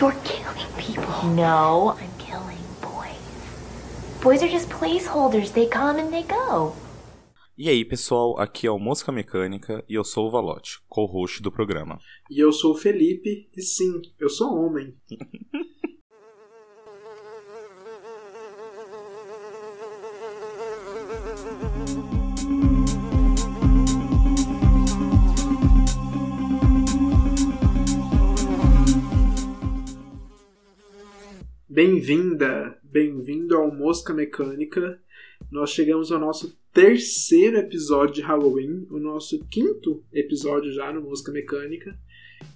You're killing people. No, I'm killing boys. Boys are just placeholders. They come and they go. E aí, pessoal, aqui é o Mosca Mecânica e eu sou o Valote, co-host do programa. E eu sou o Felipe, e sim, eu sou homem. Bem-vinda, bem-vindo ao Mosca Mecânica. Nós chegamos ao nosso terceiro episódio de Halloween, o nosso quinto episódio já no Mosca Mecânica.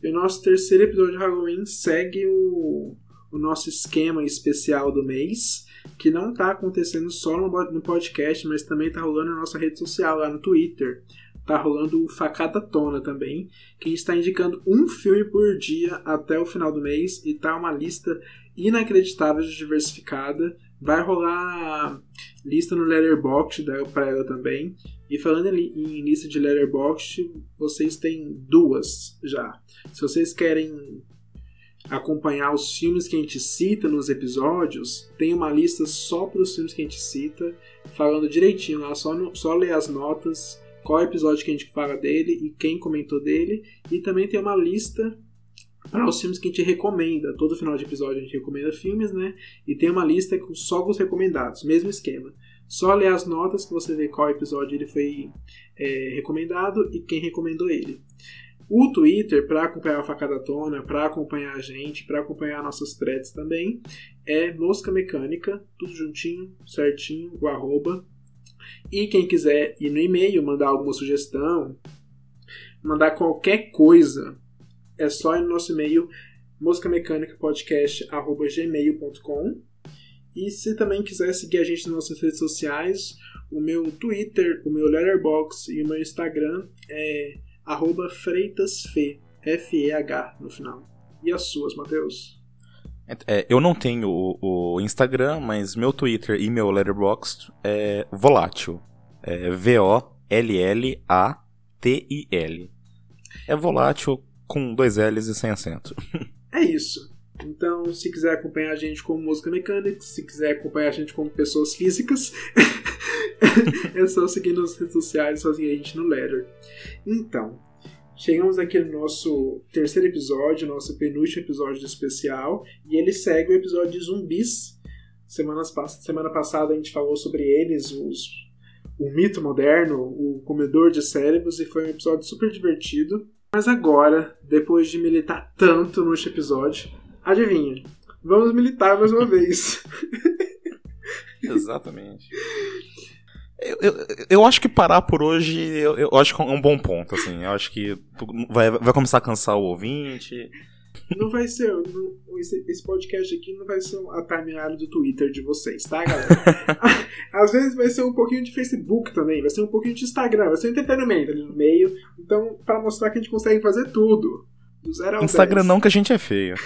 E o nosso terceiro episódio de Halloween segue o, o nosso esquema especial do mês, que não está acontecendo só no, no podcast, mas também está rolando na nossa rede social, lá no Twitter. Tá rolando o Facada Tona também, que está indicando um filme por dia até o final do mês e tá uma lista inacreditável de diversificada. Vai rolar lista no Letterboxd para ela também. E falando em lista de Letterboxd, vocês têm duas já. Se vocês querem acompanhar os filmes que a gente cita nos episódios, tem uma lista só para os filmes que a gente cita, falando direitinho lá, só, no, só ler as notas, qual episódio que a gente fala dele e quem comentou dele. E também tem uma lista para os filmes que a gente recomenda. Todo final de episódio a gente recomenda filmes, né? E tem uma lista com só os recomendados, mesmo esquema. Só ler as notas que você vê qual episódio ele foi é, recomendado e quem recomendou ele. O Twitter, para acompanhar a Facada Tona, para acompanhar a gente, para acompanhar nossas threads também, é Mosca Mecânica, tudo juntinho, certinho, o arroba. E quem quiser ir no e-mail, mandar alguma sugestão, mandar qualquer coisa é só ir no nosso e-mail moscamecanicapodcast.gmail.com e se também quiser seguir a gente nas nossas redes sociais, o meu Twitter, o meu Letterboxd e o meu Instagram é arroba freitasfe, F-E-H no final. E as suas, Matheus? É, eu não tenho o, o, Instagram, mas meu Twitter e meu Letterboxd é volátil. É V-O-L-L-A-T-I-L. É volátil com dois L's e sem acento. É isso. Então, se quiser acompanhar a gente como música mecânica, se quiser acompanhar a gente como pessoas físicas, é só seguir nas redes sociais, seguir a gente no Letter. Então, chegamos aqui no nosso terceiro episódio, nosso penúltimo episódio especial, e ele segue o episódio de zumbis. Semanas, semana passada a gente falou sobre eles, os, o mito moderno, o comedor de cérebros, e foi um episódio super divertido. Mas agora, depois de militar tanto neste episódio, adivinha? Vamos militar mais uma vez. Exatamente. Eu, eu, eu, acho que parar por hoje, eu, eu, acho que é um bom ponto, assim. Eu acho que vai, vai começar a cansar o ouvinte. Não vai ser. Não, esse, esse, podcast aqui não vai ser a timeline do Twitter de vocês, tá, galera? Às vezes vai ser um pouquinho de Facebook também, vai ser um pouquinho de Instagram, vai ser um entretenimento ali no meio. Então, para mostrar que a gente consegue fazer tudo. Do zero ao Instagram 10. não, que a gente é feio.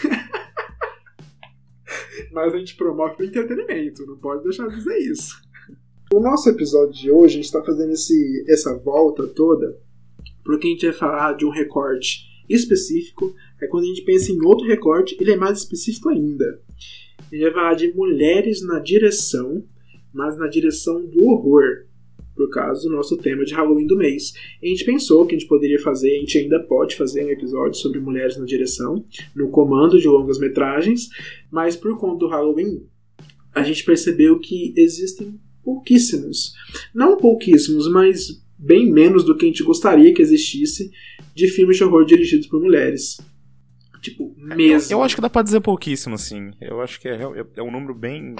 Mas a gente promove o entretenimento, não pode deixar de dizer isso. No nosso episódio de hoje, a gente está fazendo esse, essa volta toda porque a gente vai falar de um recorte específico é quando a gente pensa em outro recorte, ele é mais específico ainda. Gente vai falar de mulheres na direção, mas na direção do horror, por causa do nosso tema de Halloween do mês. a gente pensou que a gente poderia fazer, a gente ainda pode fazer um episódio sobre mulheres na direção, no comando de longas metragens, mas por conta do Halloween, a gente percebeu que existem pouquíssimos. Não pouquíssimos, mas bem menos do que a gente gostaria que existisse de filmes de horror dirigidos por mulheres. Tipo, mesmo. Eu, eu, acho que dá pra dizer pouquíssimo, assim. Eu acho que é, é, é um número bem.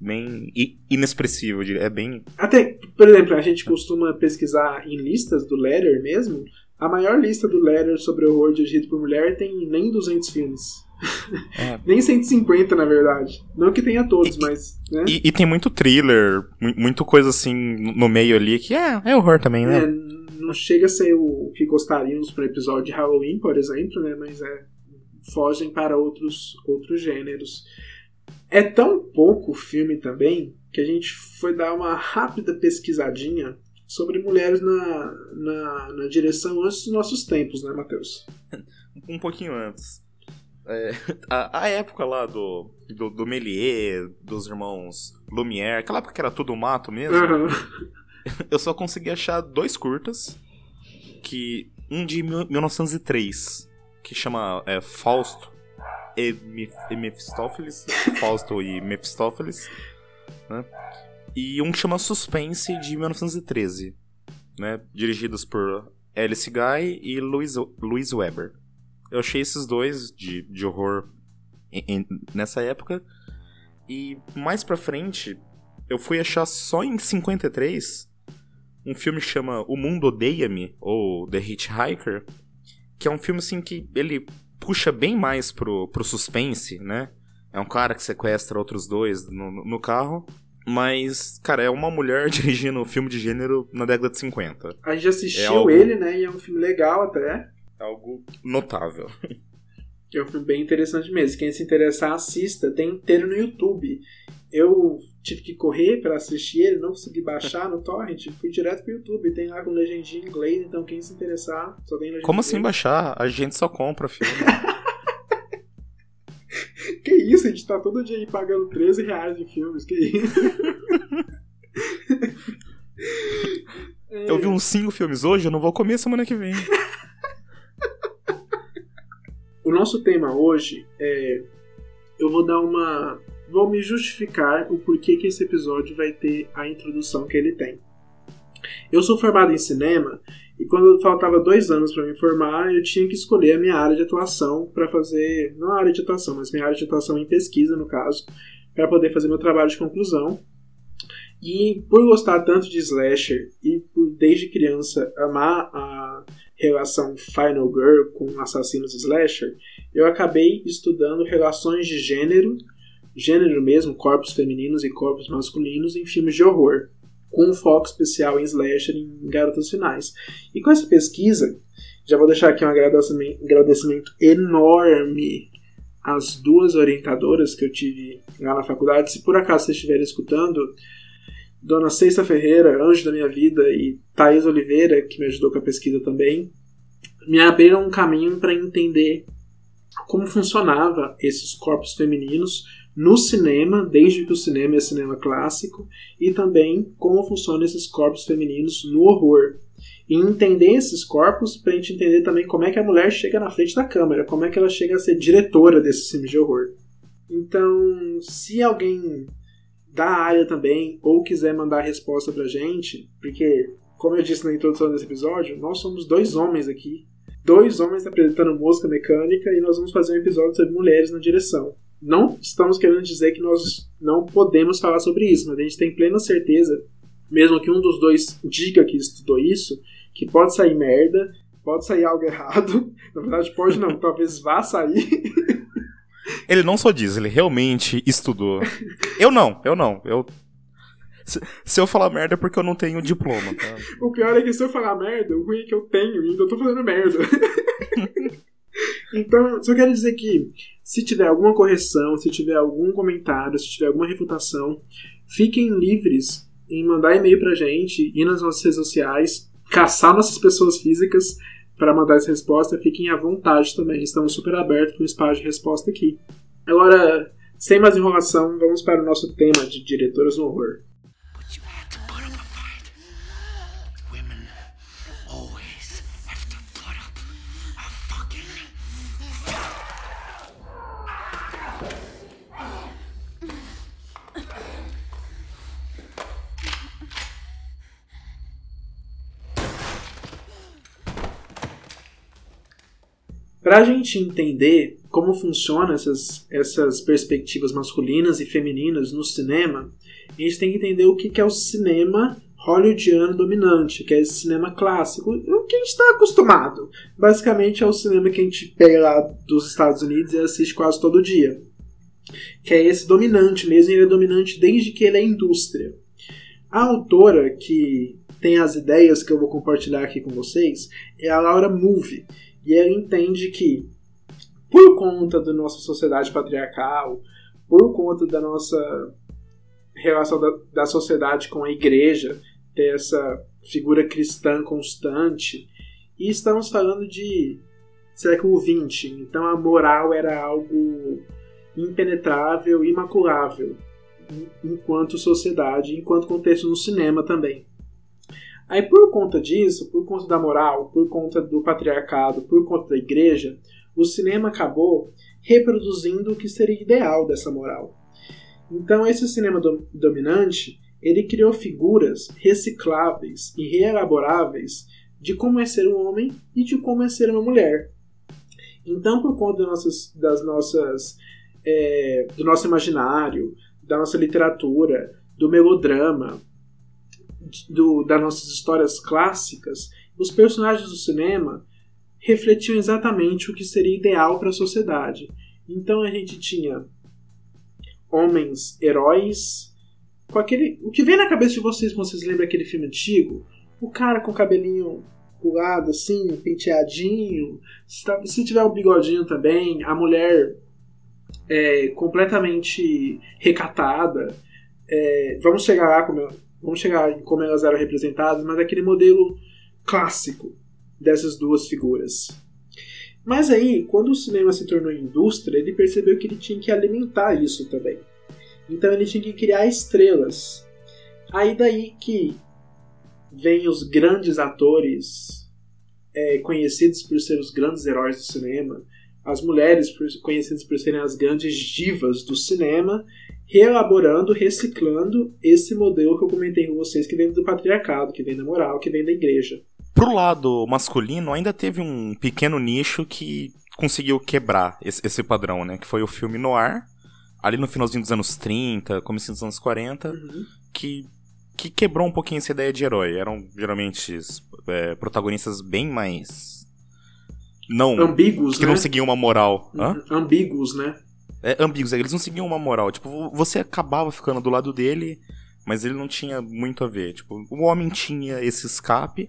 bem inexpressivo, é bem. Até, por exemplo, a gente costuma pesquisar em listas do Letter mesmo. A maior lista do Letter sobre horror dirigido por mulher tem nem 200 filmes. É. nem 150, na verdade. Não que tenha todos, e, mas. Né? E, e, tem muito thriller, muito coisa assim no meio ali que é, é horror também, né? É, não chega a ser o que gostaríamos para episódio de Halloween, por exemplo, né? Mas é fogem para outros, outros gêneros. É tão pouco filme também que a gente foi dar uma rápida pesquisadinha sobre mulheres na, na, na direção antes dos nossos tempos, né, Matheus? um pouquinho antes. É, a, a época lá do, do, do Méliès, dos irmãos Lumière, aquela época que era tudo mato mesmo, Aham. eu só consegui achar dois curtas, que um de mil- 1903, que chama é, Fausto e, Mef- e Mephistófeles, Fausto e Mephistófeles, né? E um que chama Suspense de 1913, né? Dirigidos por Alice Guy e Louis, Louis Weber. Eu achei esses dois de, de horror em- em- nessa época. E mais pra frente, eu fui achar só em 53 um filme que chama O Mundo Odeia-me, ou The Hitchhiker, que é um filme assim que ele puxa bem mais pro, pro suspense, né? É um cara que sequestra outros dois no, no- carro. Mas, cara, é uma mulher dirigindo um filme de gênero na década de 50. A gente assistiu É algo- ele, né? E é um filme legal até. É algo notável. É um filme bem interessante mesmo. Quem se interessar, assista. Tem inteiro no YouTube. Eu tive que correr pra assistir ele, não consegui baixar no torrent. Fui direto pro YouTube. Tem lá com legendinha em inglês, então quem se interessar, só tem legenda Como assim baixar? A gente só compra filme. Que isso, a gente tá todo dia aí pagando 13 reais de filmes. Que isso? Eu vi uns 5 filmes hoje, eu não vou comer semana que vem. O nosso tema hoje é. Eu vou dar uma. Vou me justificar o porquê que esse episódio vai ter a introdução que ele tem. Eu sou formado em cinema e quando faltava dois anos para me formar, eu tinha que escolher a minha área de atuação para fazer. Não a área de atuação, mas minha área de atuação em pesquisa, no caso, para poder fazer meu trabalho de conclusão. E por gostar tanto de slasher e por desde criança amar a relação Final Girl com assassinos slasher, eu acabei estudando relações de gênero, gênero mesmo, corpos femininos e corpos masculinos em filmes de horror, com um foco especial em slasher em garotas finais. E com essa pesquisa, já vou deixar aqui um agradecimento, enorme às duas orientadoras que eu tive lá na faculdade. Se por acaso vocês estiverem escutando, Dona Ceissa Ferreira, anjo da minha vida, e Thaís Oliveira, que me ajudou com a pesquisa também, me abriram um caminho para entender como funcionava esses corpos femininos no cinema, desde que o cinema é cinema clássico, e também como funcionam esses corpos femininos no horror. E entender esses corpos para a gente entender também como é que a mulher chega na frente da câmera, como é que ela chega a ser diretora desses filmes de horror. Então, se alguém da área também, ou quiser mandar resposta pra gente, porque, como eu disse na introdução desse episódio, nós somos dois homens aqui. Dois homens apresentando música mecânica e nós vamos fazer um episódio sobre mulheres na direção. Não estamos querendo dizer que nós não podemos falar sobre isso, mas a gente tem plena certeza, mesmo que um dos dois diga que estudou isso, que pode sair merda, pode sair algo errado. Na verdade, pode não, talvez vá sair. Ele não só diz, ele realmente estudou. Eu não, eu não. Eu... Se, se eu falar merda é porque eu não tenho diploma, tá? O pior é que se eu falar merda, o ruim é que eu tenho e ainda eu tô fazendo merda. então, só quero dizer que se tiver alguma correção, se tiver algum comentário, se tiver alguma refutação, fiquem livres em mandar e-mail pra gente, ir nas nossas redes sociais, caçar nossas pessoas físicas para mandar essa resposta. Fiquem à vontade também, estamos super abertos para um espaço de resposta aqui. Agora, sem mais enrolação, vamos para o nosso tema de diretoras no horror. Para a gente entender como funcionam essas, essas perspectivas masculinas e femininas no cinema, a gente tem que entender o que é o cinema hollywoodiano dominante, que é esse cinema clássico, o que a gente está acostumado. Basicamente é o cinema que a gente pega lá dos Estados Unidos e assiste quase todo dia. Que é esse dominante mesmo, ele é dominante desde que ele é indústria. A autora que tem as ideias que eu vou compartilhar aqui com vocês é a Laura Mulvey. E ela entende que, por conta da nossa sociedade patriarcal, por conta da nossa relação da, da sociedade com a igreja, ter essa figura cristã constante, e estamos falando de século XX, então a moral era algo impenetrável, imaculável, enquanto sociedade, enquanto contexto no cinema também. Aí por conta disso, por conta da moral, por conta do patriarcado, por conta da igreja, o cinema acabou reproduzindo o que seria ideal dessa moral. Então esse cinema do dominante, ele criou figuras recicláveis e reelaboráveis de como é ser um homem e de como é ser uma mulher. Então, por conta das nossas, das nossas é, do nosso imaginário, da nossa literatura, do melodrama, do, das nossas histórias clássicas, os personagens do cinema refletiam exatamente o que seria ideal para a sociedade. Então a gente tinha homens heróis, com aquele. O que vem na cabeça de vocês quando vocês lembram aquele filme antigo? O cara com o cabelinho pulado, assim, penteadinho. Se tiver o um bigodinho também, a mulher é, completamente recatada. É, vamos chegar lá como, vamos chegar em como elas eram representadas, mas aquele modelo clássico dessas duas figuras. Mas aí, quando o cinema se tornou indústria, ele percebeu que ele tinha que alimentar isso também. Então ele tinha que criar estrelas. Aí daí que vem os grandes atores é, conhecidos por ser os grandes heróis do cinema, as mulheres conhecidas por serem as grandes divas do cinema, reelaborando, reciclando esse modelo que eu comentei com vocês, que vem do patriarcado, que vem da moral, que vem da igreja. Pro lado masculino, ainda teve um pequeno nicho que conseguiu quebrar esse, esse padrão, né? Que foi o filme noir, ali no finalzinho dos anos 30, começo dos anos 40, uhum. que, que quebrou um pouquinho essa ideia de herói. Eram geralmente é, protagonistas bem mais não. Ambíguos, que né? não seguiam uma moral. Hã? Ambíguos, né? É, ambíguos, eles não seguiam uma moral. Tipo, você acabava ficando do lado dele, mas ele não tinha muito a ver. Tipo, o homem tinha esse escape.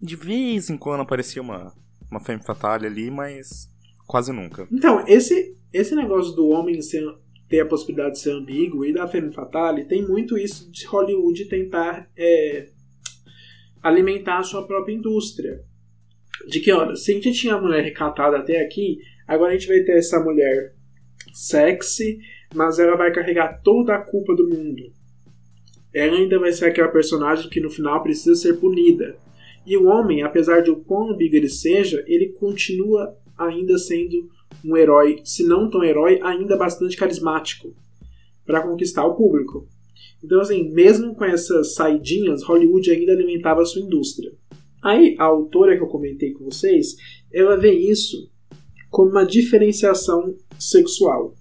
De vez em quando aparecia uma, uma femme fatale ali, mas quase nunca. Então, esse, esse negócio do homem ser, ter a possibilidade de ser ambíguo e da femme fatale tem muito isso de Hollywood tentar é, alimentar a sua própria indústria de que, olha, se a gente tinha a mulher recatada até aqui, agora a gente vai ter essa mulher sexy, mas ela vai carregar toda a culpa do mundo. Ela ainda vai ser aquela personagem que no final precisa ser punida. E o homem, apesar de o quão ambíguo ele seja, ele continua ainda sendo um herói, se não tão herói, ainda bastante carismático para conquistar o público. Então, assim, mesmo com essas saidinhas, Hollywood ainda alimentava a sua indústria. Aí, a autora que eu comentei com vocês, ela vê isso como uma diferenciação sexual.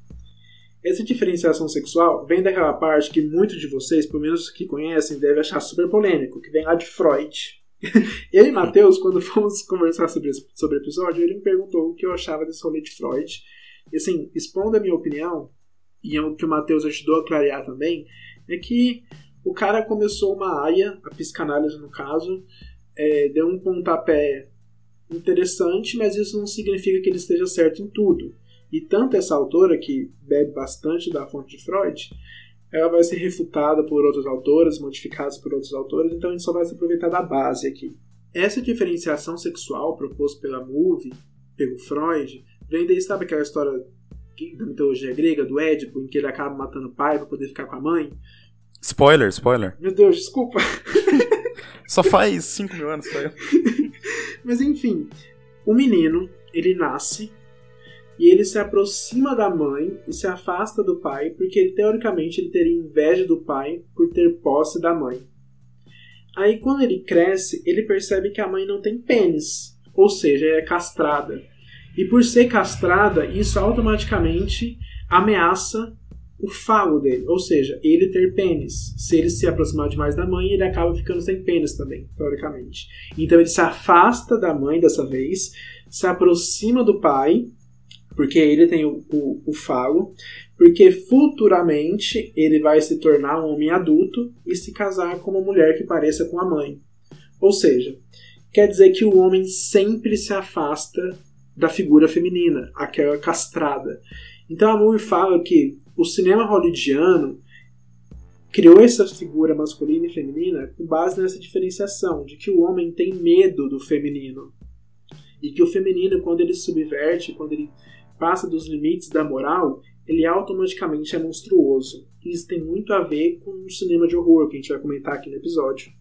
Essa diferenciação sexual vem daquela parte que muitos de vocês, pelo menos que conhecem, devem achar super polêmico, que vem lá de Freud. eu e Matheus, quando fomos conversar sobre, sobre o episódio, ele me perguntou o que eu achava desse rolê de Freud. E assim, expondo a minha opinião, e é o que o Matheus ajudou a clarear também, é que o cara começou uma aia, a psicanálise no caso, é, deu um pontapé interessante, mas isso não significa que ele esteja certo em tudo. E tanto essa autora, que bebe bastante da fonte de Freud, ela vai ser refutada por outros autores, modificadas por outros autores, então a gente só vai se aproveitar da base aqui. Essa diferenciação sexual proposta pela Movie, pelo Freud, vem daí, sabe aquela história da mitologia grega, do Édipo, em que ele acaba matando o pai para poder ficar com a mãe? Spoiler, spoiler. Meu Deus, desculpa. Só faz 5 mil anos, tá? Mas enfim, o menino, ele nasce e ele se aproxima da mãe e se afasta do pai, porque teoricamente ele teria inveja do pai por ter posse da mãe. Aí quando ele cresce, ele percebe que a mãe não tem pênis, ou seja, é castrada. E por ser castrada, isso automaticamente ameaça o falo dele, ou seja, ele ter pênis. Se ele se aproximar demais da mãe, ele acaba ficando sem pênis também, teoricamente. Então ele se afasta da mãe dessa vez, se aproxima do pai, porque ele tem o, o, o falo, porque futuramente ele vai se tornar um homem adulto e se casar com uma mulher que pareça com a mãe. Ou seja, quer dizer que o homem sempre se afasta da figura feminina, aquela castrada. Então a Moore fala que o cinema hollywoodiano criou essa figura masculina e feminina com base nessa diferenciação de que o homem tem medo do feminino. E que o feminino, quando ele subverte, quando ele passa dos limites da moral, ele automaticamente é monstruoso. Isso tem muito a ver com o cinema de horror, que a gente vai comentar aqui no episódio.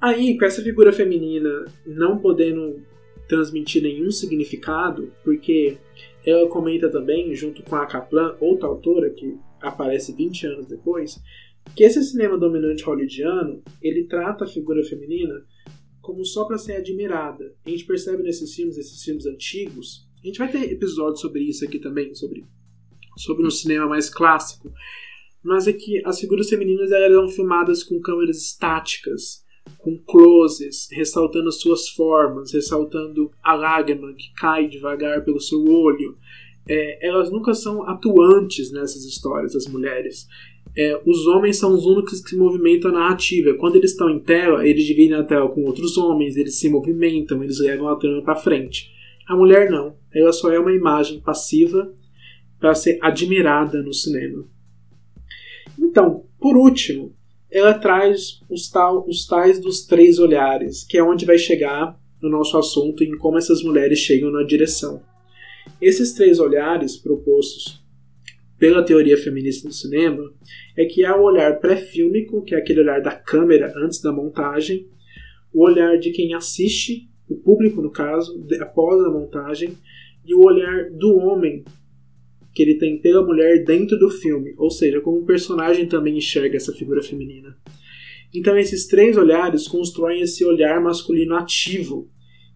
Aí, com essa figura feminina não podendo transmitir nenhum significado, porque ela comenta também, junto com a Kaplan, outra autora que aparece 20 anos depois, que esse cinema dominante hollywoodiano, ele trata a figura feminina como só para ser admirada. A gente percebe nesses filmes, esses filmes antigos, a gente vai ter episódios sobre isso aqui também, sobre, sobre um cinema mais clássico, mas é que as figuras femininas eram filmadas com câmeras estáticas, com closes, ressaltando suas formas, ressaltando a lágrima que cai devagar pelo seu olho. É, elas nunca são atuantes nessas histórias, as mulheres. É, os homens são os únicos que movimentam a narrativa. Quando eles estão em tela, eles dividem a tela com outros homens, eles se movimentam, eles levam a trama para frente. A mulher não. Ela só é uma imagem passiva para ser admirada no cinema. Então, por último, ela traz os, tal, os tais dos três olhares, que é onde vai chegar no nosso assunto em como essas mulheres chegam na direção. Esses três olhares propostos pela teoria feminista do cinema é que há o olhar pré-fílmico, que é aquele olhar da câmera antes da montagem, o olhar de quem assiste, o público no caso, após a montagem, e o olhar do homem que ele tem pela mulher dentro do filme, ou seja, como o personagem também enxerga essa figura feminina. Então esses três olhares constroem esse olhar masculino ativo,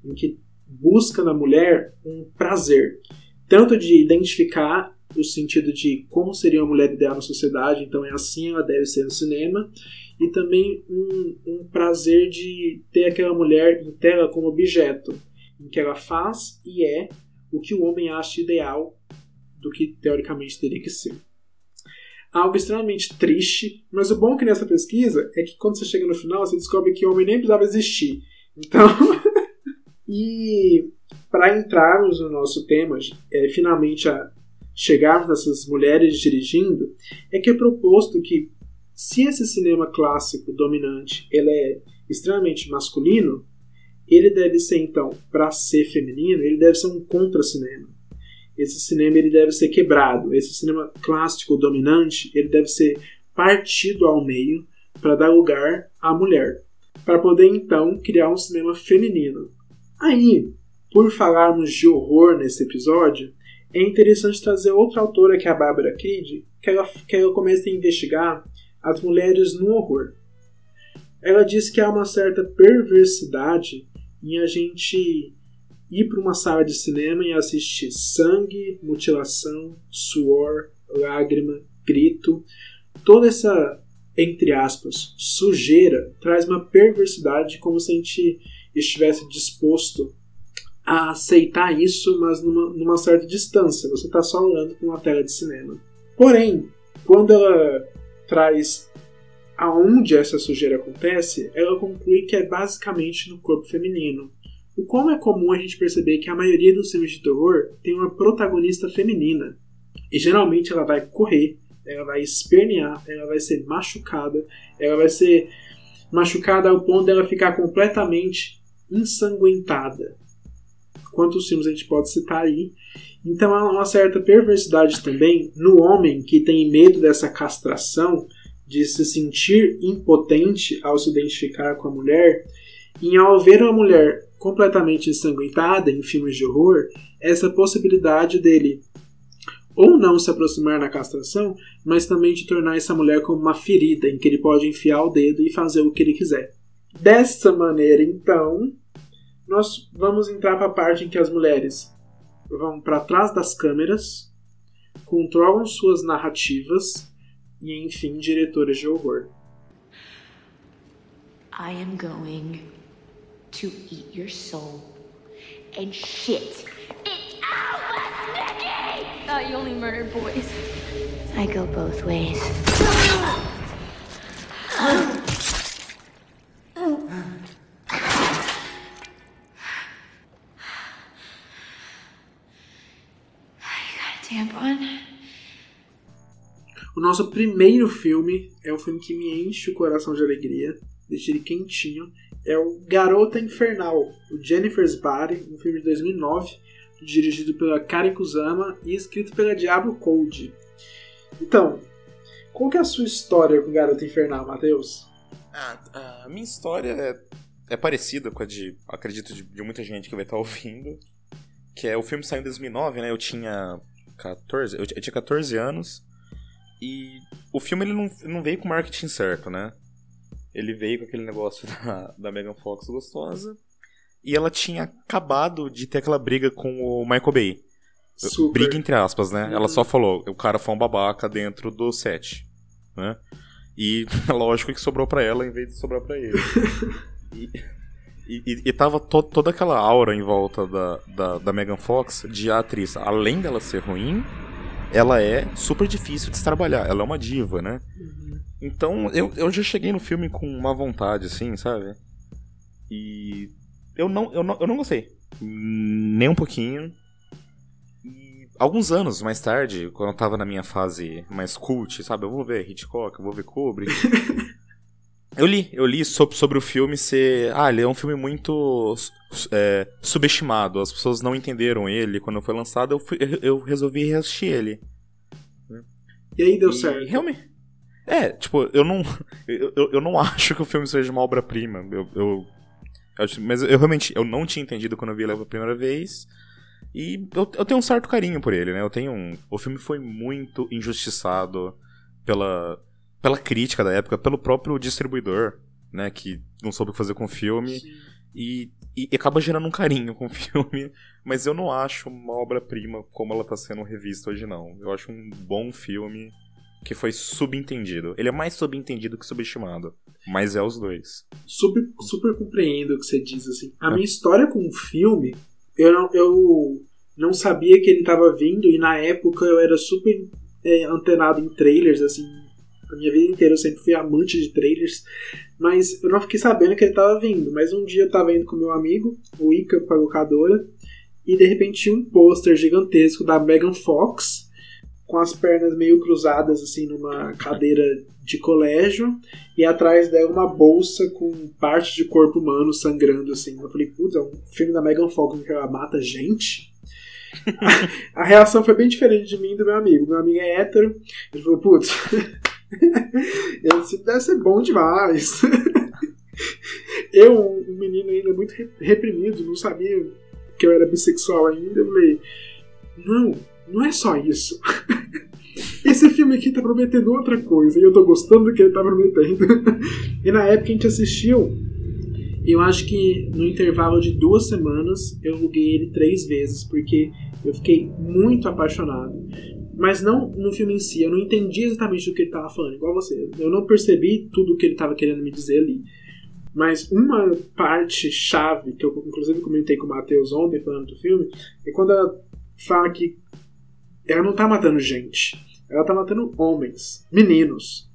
em que busca na mulher um prazer, tanto de identificar o sentido de como seria uma mulher ideal na sociedade, então é assim ela deve ser no cinema, e também um, um prazer de ter aquela mulher em tela como objeto, em que ela faz e é o que o homem acha ideal do que teoricamente teria que ser. Algo extremamente triste, mas o bom é que nessa pesquisa é que quando você chega no final, você descobre que o homem nem precisava existir. Então. e para entrarmos no nosso tema, é, finalmente a chegarmos nessas mulheres dirigindo, é que é proposto que se esse cinema clássico dominante ele é extremamente masculino, ele deve ser então, para ser feminino, ele deve ser um contra-cinema esse cinema ele deve ser quebrado. Esse cinema clássico dominante ele deve ser partido ao meio para dar lugar à mulher, para poder então criar um cinema feminino. Aí, por falarmos de horror nesse episódio, é interessante trazer outra autora que é a Barbara Kidd, que ela, que ela começa a investigar as mulheres no horror. Ela diz que há uma certa perversidade em a gente ir para uma sala de cinema e assistir sangue, mutilação, suor, lágrima, grito, toda essa, entre aspas, sujeira traz uma perversidade como se a gente estivesse disposto a aceitar isso, mas numa, numa certa distância. Você está só olhando para uma tela de cinema. Porém, quando ela traz aonde essa sujeira acontece, ela conclui que é basicamente no corpo feminino. O como é comum a gente perceber que a maioria dos filmes de terror tem uma protagonista feminina. E geralmente ela vai correr, ela vai espernear, ela vai ser machucada, ela vai ser machucada ao ponto dela ficar completamente ensanguentada. Quantos filmes a gente pode citar aí? Então há uma certa perversidade também no homem que tem medo dessa castração, de se sentir impotente ao se identificar com a mulher, em ao ver uma mulher completamente ensanguentada em filmes de horror, essa possibilidade dele ou não se aproximar na castração, mas também de tornar essa mulher como uma ferida em que ele pode enfiar o dedo e fazer o que ele quiser. Dessa maneira, então, nós vamos entrar para a parte em que as mulheres vão para trás das câmeras, controlam suas narrativas e, enfim, diretoras de horror. I am going to eat your soul and shit it out, Nikki! Thought you only murdered boys. I go both ways. Tampon? O nosso primeiro filme é um filme que me enche o coração de alegria, deixa ele quentinho. É o Garota Infernal, o Jennifer's Body, um filme de 2009, dirigido pela Karen Kusama e escrito pela Diablo Code. Então, qual que é a sua história com Garota Infernal, Matheus? Ah, a minha história é, é parecida com a de, acredito, de, de muita gente que vai estar ouvindo. Que é o filme saiu em 2009, né? Eu tinha 14, eu, eu tinha 14 anos. E o filme ele não, não veio com o marketing certo, né? Ele veio com aquele negócio da, da Megan Fox gostosa. E ela tinha acabado de ter aquela briga com o Michael Bay. Super. Briga entre aspas, né? Uhum. Ela só falou, o cara foi um babaca dentro do set, né? E lógico que sobrou pra ela em vez de sobrar pra ele. e, e, e tava to, toda aquela aura em volta da, da, da Megan Fox de atriz. Além dela ser ruim, ela é super difícil de se trabalhar. Ela é uma diva, né? Então eu, eu já cheguei no filme com uma vontade, assim, sabe? E eu não, eu não, eu não gostei. Nem um pouquinho. E alguns anos mais tarde, quando eu tava na minha fase mais cult, sabe? Eu vou ver Hitchcock, eu vou ver Kubrick. eu li, eu li sobre, sobre o filme ser. Ah, ele é um filme muito é, subestimado. As pessoas não entenderam ele quando foi lançado. Eu, fui- eu resolvi reassistir ele. E aí deu E certo. Realmente. É, tipo, eu não. Eu, eu, não acho que o filme seja uma obra-prima. Eu, eu, eu mas eu realmente eu não tinha entendido quando eu vi ele pela primeira vez. E eu, eu tenho um certo carinho por ele, né? Eu tenho um. O filme foi muito injustiçado pela, pela crítica da época, pelo próprio distribuidor, né? Que não soube o que fazer com o filme. E, e, e acaba gerando um carinho com o filme. Mas eu não acho uma obra-prima como ela tá sendo revista hoje, não. Eu acho um bom filme que foi subentendido. Ele é mais subentendido que subestimado. Mas é os dois. super, super compreendo o que você diz, assim. A minha história com o filme, eu não, eu não sabia que ele tava vindo, e na época eu era super é, antenado em trailers, assim. A minha vida inteira eu sempre fui amante de trailers, mas eu não fiquei sabendo que ele tava vindo. Mas um dia eu tava indo com meu amigo, o Ica, pra locadora, e de repente tinha um pôster gigantesco da Megan Fox, com as pernas meio cruzadas, assim, numa cadeira de colégio, e atrás dela uma bolsa com parte de corpo humano sangrando, assim. Eu falei, putz, é um filme da Megan Fox que ela mata gente? a reação foi bem diferente de mim e do meu amigo. Meu amigo é hétero, ele falou, putz, esse deve ser bom demais. eu, um menino ainda muito re- reprimido, não sabia que eu era bissexual ainda, eu falei, não, não é só isso. Esse filme aqui tá prometendo outra coisa e eu tô gostando do que ele tá prometendo. e na época a gente assistiu, eu acho que no intervalo de duas semanas eu aluguei ele três vezes, porque eu fiquei muito apaixonado. Mas não no filme em si, eu não entendi exatamente do que ele tava falando, igual você. Eu não percebi tudo o que ele tava querendo me dizer ali. Mas uma parte chave, que eu inclusive comentei com o Matheus ontem falando do filme, é quando ela fala que ela não tá matando gente, ela tá matando homens, meninos.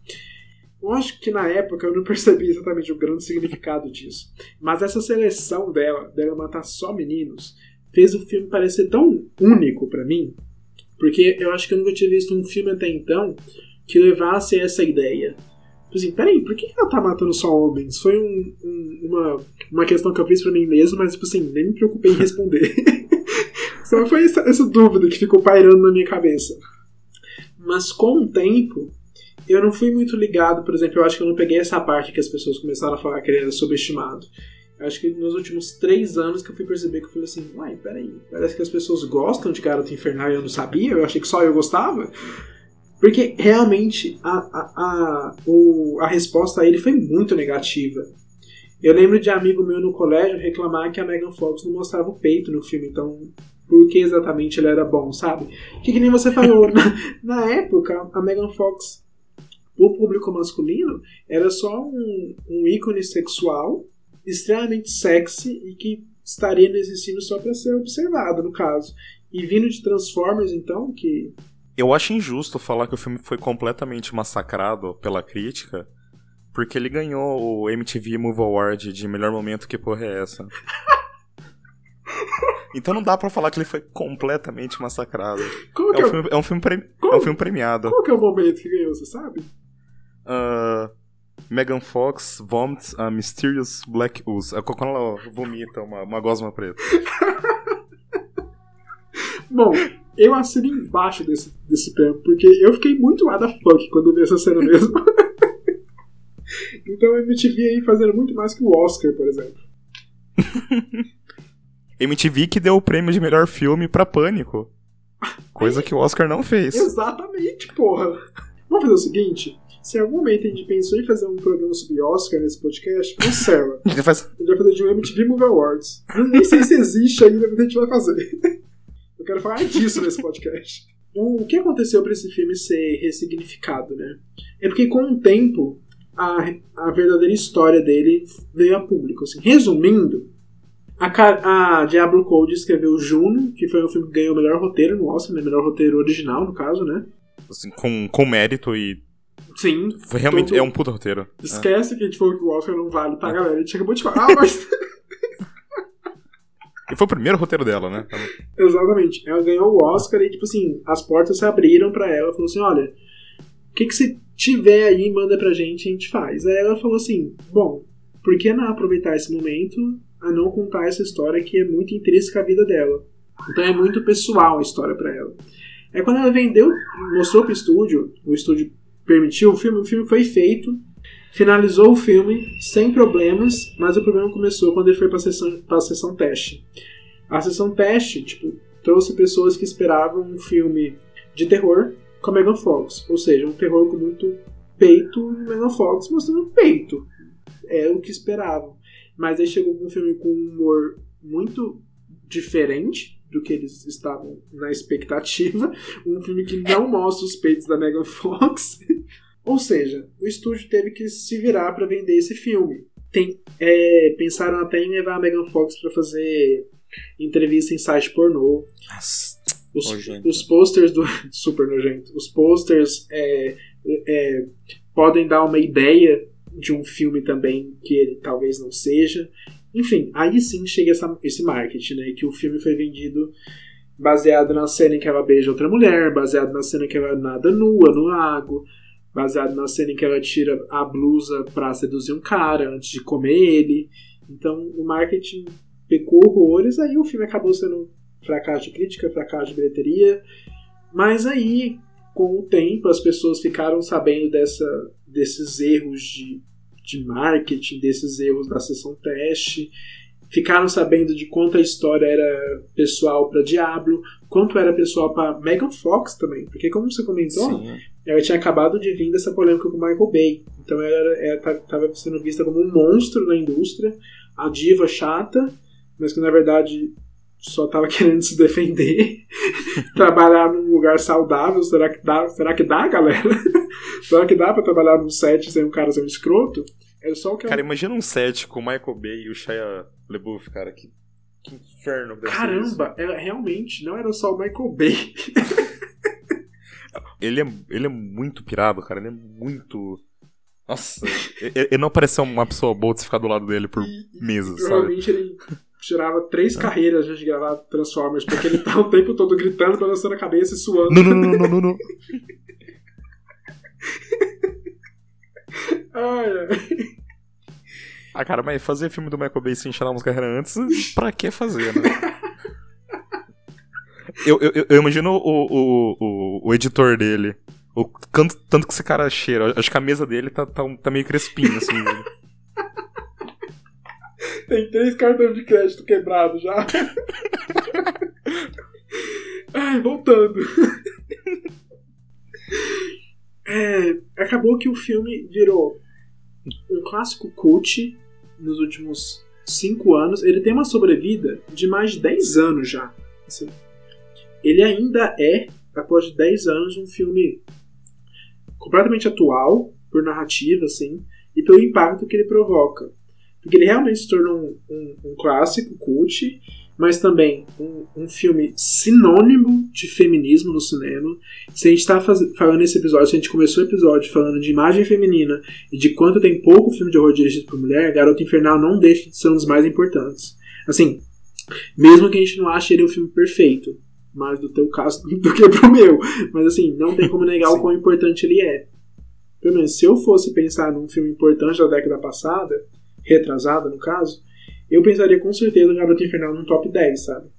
Eu acho que na época eu não percebi exatamente o grande significado disso. Mas essa seleção dela, dela matar só meninos, fez o filme parecer tão único pra mim. Porque eu acho que eu nunca tinha visto um filme até então que levasse essa ideia. Tipo Assim, peraí, por que ela tá matando só homens? Foi um- um- uma, uma questão que eu fiz pra mim mesmo, mas tipo assim, nem me preocupei em responder. Só foi essa, essa dúvida que ficou pairando na minha cabeça. Mas com o tempo, eu não fui muito ligado, por exemplo, eu acho que eu não peguei essa parte que as pessoas começaram a falar que ele era subestimado. Eu acho que nos últimos três anos que eu fui perceber que eu falei assim, uai, peraí, parece que as pessoas gostam de Garota Infernal e eu não sabia, eu achei que só eu gostava. Porque realmente a, a, a, o, a resposta a ele foi muito negativa. Eu lembro de amigo meu no colégio reclamar que a Megan Fox não mostrava o peito no filme, então por que exatamente ele era bom, sabe? Que, que nem você falou, na, na época, a Megan Fox, o público masculino, era só um, um ícone sexual extremamente sexy e que estaria nesse filme só para ser observado, no caso. E vindo de Transformers, então, que Eu acho injusto falar que o filme foi completamente massacrado pela crítica, porque ele ganhou o MTV Movie Award de melhor momento, que porra é essa? Então não dá pra falar que ele foi completamente massacrado. Como que É um é, filme, é um filme, premi- Como? é um filme premiado. qual que é o momento que ganhou, você sabe? Ah, Megan Fox vomits a mysterious black ooze. É quando ela vomita uma, uma gosma preta. Bom, eu assino embaixo desse, desse prêmio, porque eu fiquei muito what the fuck quando eu vi essa cena mesmo. então eu me tive aí fazendo muito mais que o Oscar, por exemplo. MTV que deu o prêmio de melhor filme pra Pânico. Coisa que o Oscar não fez. Exatamente, porra. Vamos fazer o seguinte: se em algum momento a gente pensou em fazer um programa sobre Oscar nesse podcast, cancela. A gente faz... A gente vai fazer de um MTV Movie Awards. Eu nem sei se existe ainda, mas a gente vai fazer. Eu quero falar disso nesse podcast. O que aconteceu para esse filme ser ressignificado, né? É porque com o tempo a, a verdadeira história dele veio a público. Assim. Resumindo, a, a Diablo Code escreveu Juno, que foi um filme que ganhou o melhor roteiro no Oscar, né? melhor roteiro original, no caso, né? assim, com, com mérito e. Sim. Realmente. Todo- É um puta roteiro. É. Esquece que a gente falou que o Oscar não vale pra galera. A gente acabou de falar, ah, mas. E foi o primeiro roteiro dela, né? Exatamente. Ela ganhou o Oscar e, tipo assim, as portas se abriram pra ela. Falou assim: olha, o que, que você tiver aí, manda pra gente, a gente faz. Aí ela falou assim: bom, por que não aproveitar esse momento a não contar essa história que é muito intrínseca à vida dela? Então é muito pessoal a história pra ela. Aí quando ela vendeu, mostrou pro estúdio, o estúdio permitiu o filme, o filme foi feito. Finalizou o filme sem problemas, mas o problema começou quando ele foi pra sessão, pra sessão teste. A sessão teste, tipo, trouxe pessoas que esperavam um filme de terror com a Megan Fox. Ou seja, um terror com muito peito e Megan Fox mostrando peito. É o que esperavam. Mas aí chegou um filme com um humor muito diferente do que eles estavam na expectativa. Um filme que não mostra os peitos da Megan Fox. Ou seja, o estúdio teve que se virar para vender esse filme. Tem, é, pensaram até em levar a Megan Fox para fazer entrevista em site pornô. Nossa. Os, Nojento. os posters do. Super nojento. Os posters é, é, podem dar uma ideia de um filme também que ele talvez não seja. Enfim, aí sim chega essa, esse marketing, né? Que o filme foi vendido baseado na cena em que ela beija outra mulher, baseado na cena em que ela nada nua no lago, baseado na cena em que ela tira a blusa pra seduzir um cara antes de comer ele. Então o marketing pecou horrores, aí o filme acabou sendo fracasso de crítica, fracasso de bilheteria. Mas aí, com o tempo, as pessoas ficaram sabendo dessa, desses erros de, de marketing, desses erros da sessão teste, ficaram sabendo de quanto a história era pessoal para Diablo, quanto era pessoal para Megan Fox também, porque como você comentou, Sim. ela tinha acabado de vir dessa polêmica com o Michael Bay, então ela estava sendo vista como um monstro na indústria, a diva chata, mas que na verdade só tava querendo se defender, trabalhar num lugar saudável, será que dá, será que dá, galera? será que dá pra trabalhar num set sem um cara ser um escroto? É só o que Cara, imagina um set com o Michael Bay e o Shia LaBeouf, cara. Que, que inferno. Caramba, é, realmente, não era só o Michael Bay. Ele é, ele é muito pirado, cara. Ele é muito. Nossa, ele, não pareceu uma pessoa boa de se ficar do lado dele por E- e meses, sabe? Provavelmente ele tirava três carreiras antes de gravar Transformers, porque ele tá o tempo todo gritando, balançando a cabeça e suando. Não, não, não, não, não, não. Ai, ai. Ah, cara, mas fazer filme do Michael Bay sem chamar uma carreira antes, pra que fazer, né? Eu, eu, eu- imagino o, o, o, o editor dele. O tanto, tanto que esse cara cheira. Acho que a mesa dele tá, tá, tá meio crespinha, assim. Tem três cartões de crédito quebrados já. Ai, voltando. É, acabou que o filme virou um clássico cult nos últimos cinco anos. Ele tem uma sobrevida de mais de 10 anos já. Assim, ele ainda é, após 10 anos, um filme completamente atual, por narrativa, assim, e pelo impacto que ele provoca. Porque ele realmente se tornou um, um- um clássico, cult, mas também um, um filme sinônimo de feminismo no cinema. Se a gente está falando nesse episódio, se a gente começou o episódio falando de imagem feminina e de quanto tem pouco filme de horror dirigido por mulher, Garota Infernal não deixa de ser um dos mais importantes. Assim, mesmo que a gente não ache ele um filme perfeito, mais do teu caso do que pro meu, mas assim, não tem como negar o quão importante ele é. pelo menos se eu fosse pensar num filme importante da década passada, retrasada no caso, eu pensaria com certeza no Garota Infernal no top 10, sabe?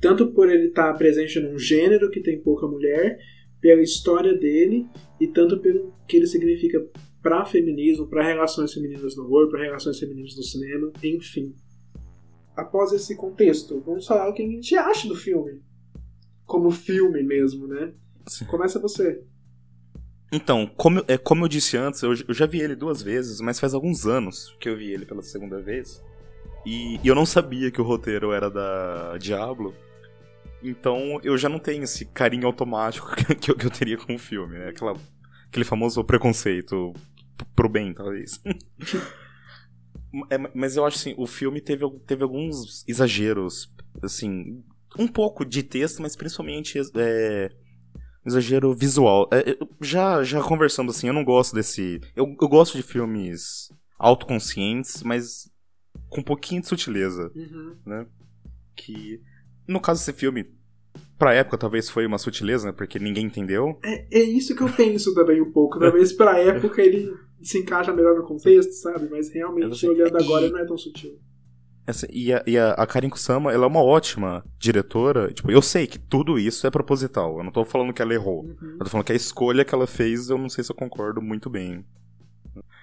Tanto por ele estar presente num gênero que tem pouca mulher, pela história dele e tanto pelo que ele significa para feminismo, para relações femininas no horror, para relações femininas no cinema, enfim. Após esse contexto, vamos falar o que a gente acha do filme. Como filme mesmo, né? Sim. Começa você. Então, como, é, como eu disse antes, eu, eu já vi ele duas vezes, mas faz alguns anos que eu vi ele pela segunda vez. E, e eu não sabia que o roteiro era da Diablo. Então eu já não tenho esse carinho automático que eu, que eu teria com o filme, né? Aquela, aquele famoso preconceito pro bem, talvez. É, mas eu acho assim, o filme teve, teve alguns exageros, assim, um pouco de texto, mas principalmente é, exagero visual. É, já, já conversando assim, eu não gosto desse. Eu, eu gosto de filmes autoconscientes, mas com um pouquinho de sutileza, né? Que. No caso desse filme, pra época talvez foi uma sutileza, né? Porque ninguém entendeu. É, é isso que eu penso também um pouco. Talvez pra época ele se encaixa melhor no contexto, sabe? Mas realmente, olhando e- agora, não é tão sutil. Essa- e a, e a, a Karin Kusama, ela é uma ótima diretora. Tipo, eu sei que tudo isso é proposital. Eu não tô falando que ela errou. Uhum. Eu tô falando que a escolha que ela fez, eu não sei se eu concordo muito bem.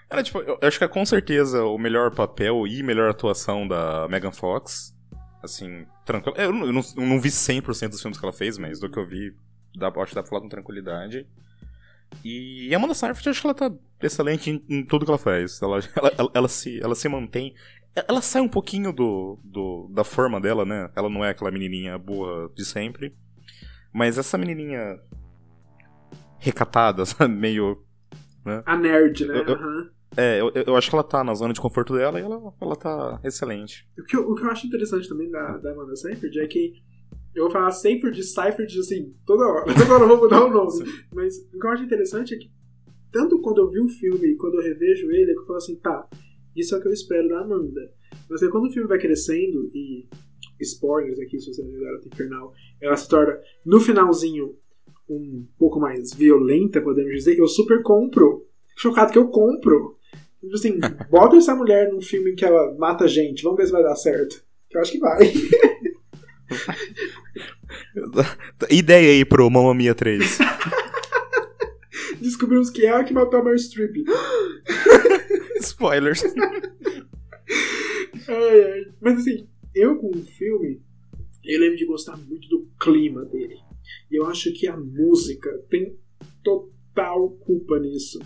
Era, tipo, eu eu acho que é com certeza o melhor papel e melhor atuação da Megan Fox. Assim, tranquilo. Eu, não- eu não, eu não vi 100% dos filmes que ela fez, mas do que eu vi, dá, acho que dá pra falar com tranquilidade. E a Amanda Seyfried, eu acho que ela tá excelente em, em tudo que ela faz. Ela, ela, ela, ela se, ela se mantém. Ela sai um pouquinho do, do, da forma dela, né? Ela não é aquela menininha boa de sempre. Mas essa menininha recatada, sabe? Meio. A nerd, né? Eu- eu- Aham. É, eu, eu acho que ela tá na zona de conforto dela e ela, ela tá excelente. O, que eu, o que eu acho interessante também da, da Amanda Seyfried é que eu vou falar Seyfried e Seyfried assim, toda hora. Toda hora eu vou mudar o nome. Mas o que eu acho interessante é que, tanto quando eu vi o filme e quando eu revejo ele, é que eu falo assim, tá, isso é o que eu espero da Amanda. Mas aí quando o filme vai crescendo e. Spoilers aqui, se você não viu Garota Infernal, ela se torna, no finalzinho, um pouco mais violenta, podemos dizer, eu super compro. Chocado que eu compro. Tipo assim, bota essa mulher num filme em que ela mata gente, vamos ver se vai dar certo. Que eu acho que vai. Ideia aí pro Mamma Mia 3. Descobrimos que é ela que matou a Meryl Streep. Spoilers. Ai, ai. Mas assim, eu com o filme, eu lembro de gostar muito do clima dele. E eu acho que a música tem total culpa nisso.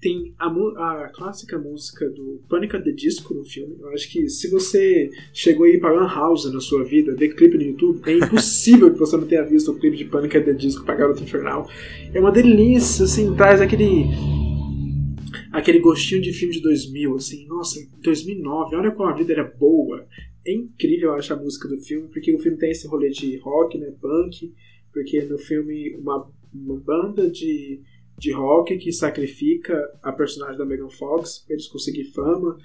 Tem a, a clássica música do Panic! at the Disco no filme. Eu acho que se você chegou aí para Lan House na sua vida, ver clipe no YouTube, é impossível que você não tenha visto o clipe de Panic! at the Disco para Garota Infernal. É uma delícia, assim, traz aquele aquele gostinho de filme de 2000, assim, nossa, 2009, olha como a vida era boa. É incrível, eu acho, a música do filme, porque o filme tem esse rolê de rock, né, punk, porque no filme uma, uma banda de, de rock que sacrifica a personagem da Megan Fox pra eles conseguirem fama.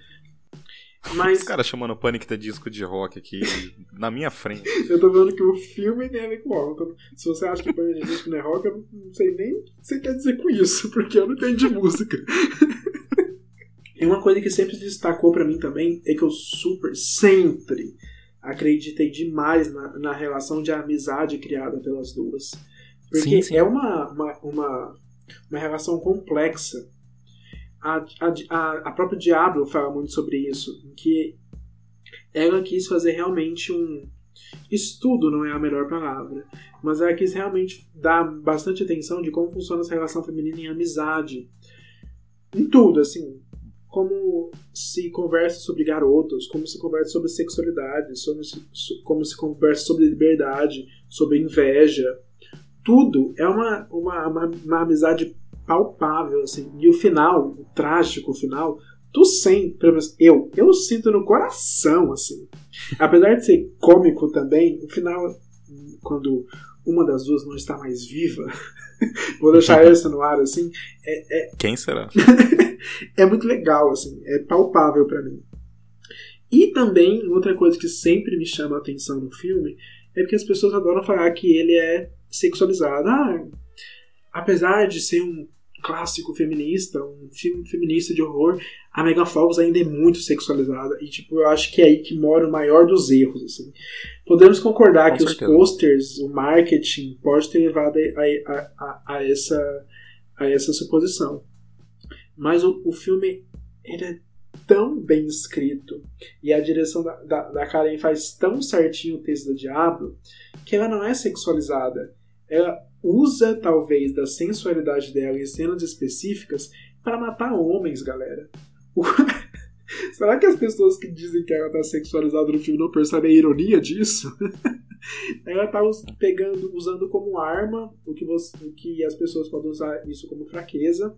Mas Os caras chamando Panic! The Disco de rock aqui na minha frente. eu tô vendo que o filme tem a ver com rock. Então, se você acha que Panic! Disco não é rock, eu não sei nem o que você quer dizer com isso, porque eu não entendo de música. E uma coisa que sempre se destacou pra mim também é que eu super, sempre acreditei demais na, na relação de amizade criada pelas duas. Porque Sim, sim. é uma, uma, uma, uma relação complexa. A, a, a, própria Diablo fala muito sobre isso, que ela quis fazer realmente um estudo, não é a melhor palavra, mas ela quis realmente dar bastante atenção de como funciona essa relação feminina em amizade. Em tudo, assim, como se conversa sobre garotos, como se conversa sobre sexualidade, sobre, so- como se conversa sobre liberdade, sobre inveja. Tudo é uma, uma, uma, uma amizade palpável, assim. E o final, o trágico final, tu sente, pelo menos eu, eu sinto no coração, assim. Apesar de ser cômico também, o final, quando uma das duas não está mais viva, vou deixar essa no ar, assim, Quem será? é muito legal, assim, é palpável pra mim. E também, outra coisa que sempre me chama a atenção no filme é porque as pessoas adoram falar que ele é sexualizado. Ah, apesar de ser um clássico feminista, um filme feminista de horror, a Megan Fox ainda é muito sexualizada. E, tipo, eu acho que é aí que mora o maior dos erros, assim. Podemos concordar Com que certeza. os posters, o marketing, pode ter levado a, a, a, a essa, a essa suposição. Mas o, o filme, ele é tão bem escrito e a direção da, da, da Karen faz tão certinho o texto do Diablo que ela não é sexualizada. Ela usa, talvez, da sensualidade dela em cenas específicas para matar homens, galera. Será que as pessoas que dizem que ela tá sexualizada no filme não percebem a ironia disso? ela tá pegando, usando como arma o que, você, o que as pessoas podem usar isso como fraqueza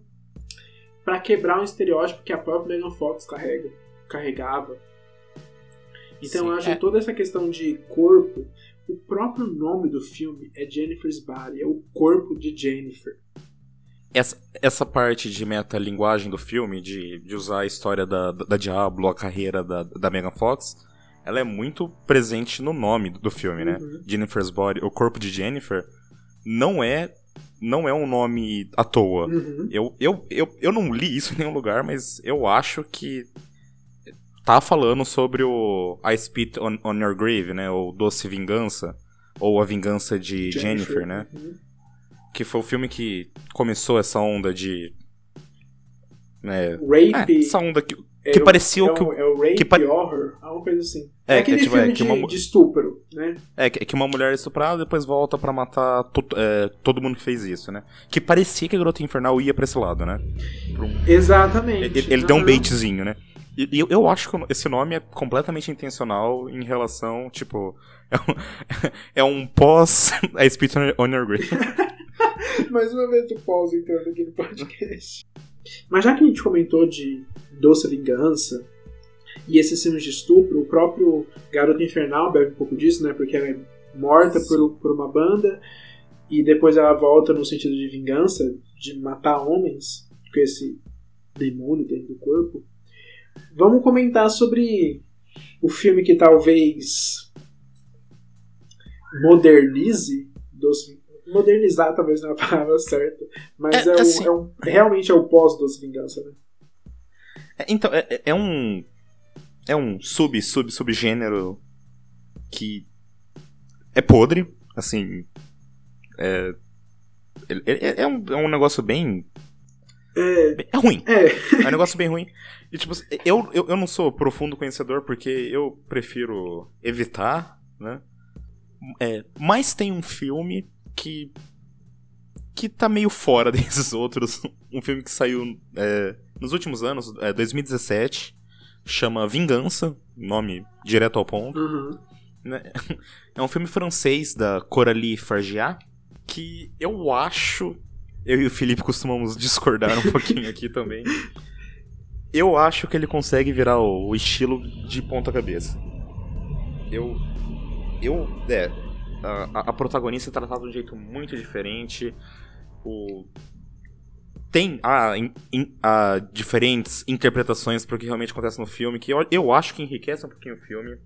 para quebrar um estereótipo que a própria Megan Fox carrega, carregava. Então Sim, eu acho é. que toda essa questão de corpo, o próprio nome do filme é Jennifer's Body, é o corpo de Jennifer. Essa, essa parte de metalinguagem do filme, de, de usar a história da, da, da Diablo, a carreira da, da Megan Fox, ela é muito presente no nome do filme, né? Uhum. Jennifer's Body, o corpo de Jennifer, não é não é um nome à toa. Uhum. Eu, eu, eu, eu não li isso em nenhum lugar, mas eu acho que tá falando sobre o I Spit on, on Your Grave, né? O Doce Vingança, ou A Vingança de Jennifer, né? Uhum. Que foi o filme que começou essa onda de... Né, Rape. é, essa onda que, é que o- parecia é o que... o- É o Rape que pare- Horror, alguma coisa assim. É, É, aquele é tipo, filme é, que de, uma- de estupro, né? É, que que uma mulher é estuprada e depois volta pra matar to- é, todo mundo que fez isso, né? Que parecia que a Garota Infernal ia pra esse lado, né? Exatamente. Ele, ele deu um baitzinho, né? E eu, eu acho que esse nome é completamente intencional em relação, tipo. É um, é um pós a Spit on Your Grave. Mais uma vez o pause entrando aqui no podcast. Mas já que a gente comentou de Doce Vingança e esses filmes de estupro, o próprio Garota Infernal bebe um pouco disso, né? Porque ela é morta por, por uma banda e depois ela volta no sentido de vingança, de matar homens com esse demônio dentro do corpo. Vamos comentar sobre o filme que talvez modernize Doce modernizar talvez não é a palavra certa, mas É, é, o- assim- é um- realmente é o pós Doce Vingança, né? É, Então, é, é- um. É um sub, sub, subgênero que é podre, assim. É. É, é um, é um negócio bem. É, É ruim. é, É um negócio bem ruim. E, tipo, eu, eu, eu não sou profundo conhecedor porque eu prefiro evitar, né? É, mas tem um filme que. que tá meio fora desses outros. Um filme que saiu é, nos últimos anos, é, 2017, chama Vingança, nome direto ao ponto. uhum. né? É um filme francês da Coralie Fargiat que eu acho. Eu e o Felipe costumamos discordar um pouquinho aqui também. Eu acho que ele consegue virar o, o estilo de ponta cabeça. Eu. Eu. É. A, a- protagonista é tratada de um jeito muito diferente. O. Tem ah, in- in- ah, diferentes interpretações pro que realmente acontece no filme, que eu, eu acho que enriquece um pouquinho o filme.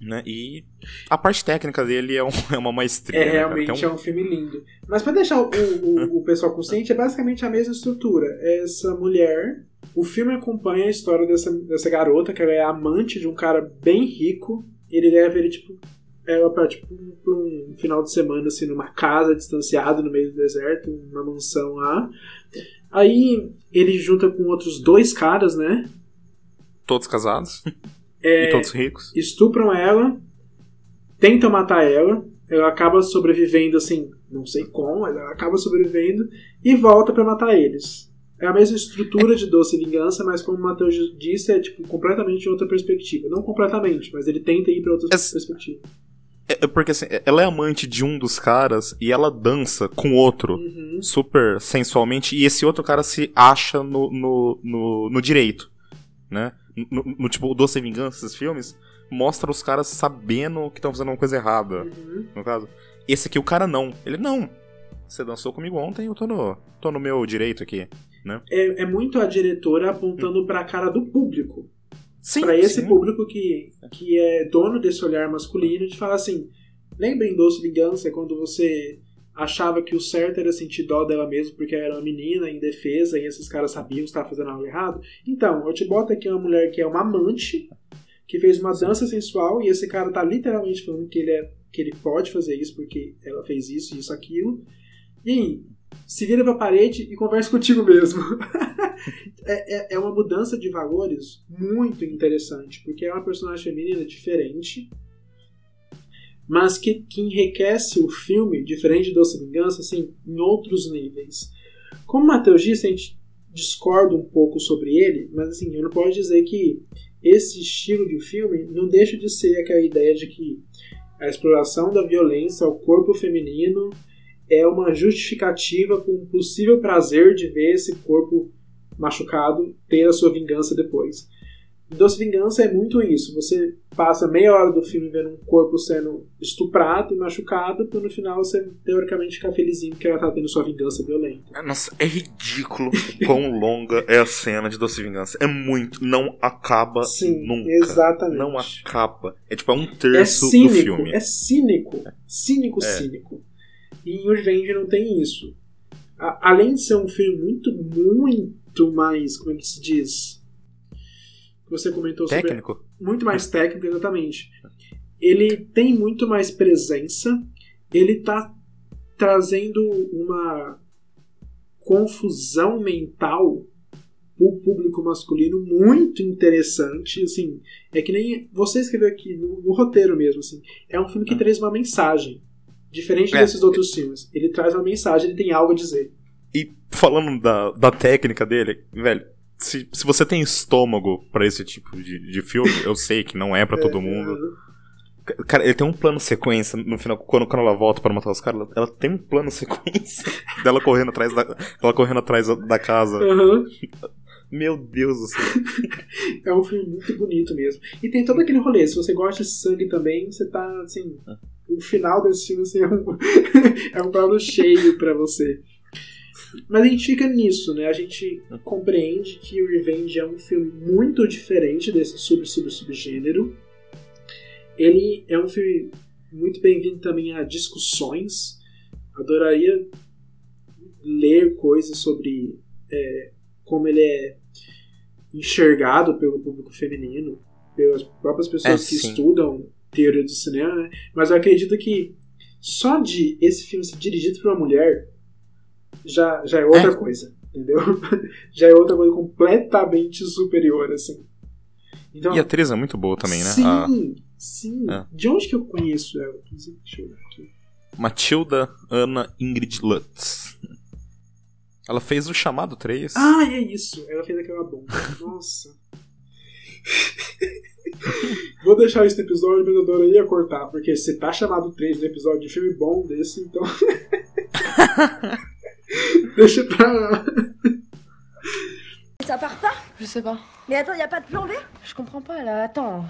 Né? E a parte técnica dele é, um- é uma maestria. É né, realmente um- é um filme lindo. Mas pra deixar o, o, o pessoal consciente, é basicamente a mesma estrutura. Essa mulher, o filme acompanha a história dessa, dessa garota, que ela é amante de um cara bem rico. Ele leva ele, tipo, ela pra, tipo, pra um final de semana, assim, numa casa distanciada no meio do deserto, uma mansão lá. Aí ele junta com outros dois caras, né? Todos casados É, e todos ricos. estupram ela, tentam matar ela, ela acaba sobrevivendo assim, não sei como, mas ela acaba sobrevivendo e volta pra matar eles. É a mesma estrutura de Doce Vingança, mas como o Matheus disse, é tipo completamente outra perspectiva. Não completamente, mas ele tenta ir pra outra Essa- perspectiva. É, é porque assim, ela é amante de um dos caras e ela dança com outro Uhum. super sensualmente e esse outro cara se acha no, no, no, no direito, né? No, no- tipo, o Doce Vingança, esses filmes, mostra os caras sabendo que estão fazendo uma coisa errada, Uhum. no caso. Esse aqui, o cara não. Ele, não, você dançou comigo ontem, eu tô no, tô no meu direito aqui. É, é muito a diretora apontando pra cara do público. Sim, Pra esse sim. público que, que é dono desse olhar masculino de falar assim: lembrem Doce Vingança quando você achava que o certo era sentir dó dela mesmo porque ela era uma menina indefesa e esses caras sabiam que estava fazendo algo errado. Então, eu te boto aqui uma mulher que é uma amante, que fez uma dança sensual e esse cara tá literalmente falando que ele, é, que ele pode fazer isso porque ela fez isso, isso, aquilo. E se vira pra parede e conversa contigo mesmo. é, é, é uma mudança de valores muito interessante, porque é uma personagem feminina diferente, mas que, que enriquece o filme, diferente de Doce Vingança, assim, em outros níveis. Como Matheus disse, a gente discorda um pouco sobre ele, mas assim, eu não posso dizer que esse estilo de filme não deixa de ser aquela ideia de que a exploração da violência ao corpo feminino é uma justificativa com um possível prazer de ver esse corpo machucado ter a sua vingança depois. Doce Vingança é muito isso. Você passa meia hora do filme vendo um corpo sendo estuprado e machucado, para no final você teoricamente ficar felizinho porque ela tá tendo sua vingança violenta. Nossa, é ridículo quão longa é a cena de Doce Vingança. É muito. Não acaba Sim, nunca. exatamente. Não acaba. É tipo, é um É terço cínico, do filme. é cínico. Cínico, É. cínico. E em Revenge não tem isso. A- além de ser um filme muito, muito mais, como é que se diz? Que Você comentou sobre Técnico? muito mais técnico, exatamente. Ele tem muito mais presença, ele tá trazendo uma confusão mental pro público masculino muito interessante, assim, é que nem você escreveu aqui no, no roteiro mesmo, assim, é um filme que traz uma mensagem, diferente É. desses outros filmes. Ele traz uma mensagem, ele tem algo a dizer. E falando da, da técnica dele, velho, se, se você tem estômago pra esse tipo de, de filme, eu sei que não é pra todo mundo. Cara, ele tem um plano sequência no final, quando, quando ela volta pra matar os caras, ela, ela tem um plano sequência dela correndo atrás da, ela correndo atrás da, casa. Aham. Meu Deus do céu. É um filme muito bonito mesmo. E tem todo aquele rolê. Se você gosta de sangue também, você tá, assim. O final desse filme assim, é, um, é um prato cheio pra você. Mas a gente fica nisso, né? A gente compreende que o Revenge é um filme muito diferente desse sub-sub-subgênero. Ele é um filme muito bem-vindo também a discussões. Adoraria ler coisas sobre é, como ele é enxergado pelo público feminino, pelas próprias pessoas É, que sim. estudam teoria do cinema, né? Mas eu acredito que só de esse filme ser dirigido por uma mulher já, já é outra É. coisa, entendeu? já é outra coisa completamente superior, assim. Então, E a atriz é muito boa também, né? Sim, A sim. É. De onde que eu conheço ela? Deixa eu ver aqui. Matilda Ana Ingrid Lutz. Ela fez o chamado 3. Ah, é isso. Ela fez aquela bomba. Nossa. Vou deixar no episódio, mas eu adoraria cortar, porque se tá chamado 3 no episódio de filme bom desse, então. Deixa pra lá. Ça part pas? Je sais pas. Mais attends, y a pas de plan B? Je comprends pas là. Attends.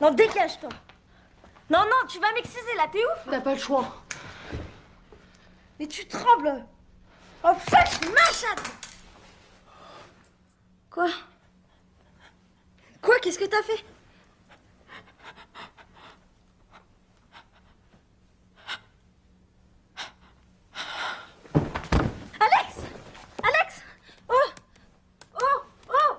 Non, dégage-toi Non, non, tu vas m'exciser là, t'es ouf T'as pas le choix. Mais tu trembles Oh fuck, ma chatte Quoi? Quoi? Qu'est-ce que t'as fait? Oh! Oh! Oh!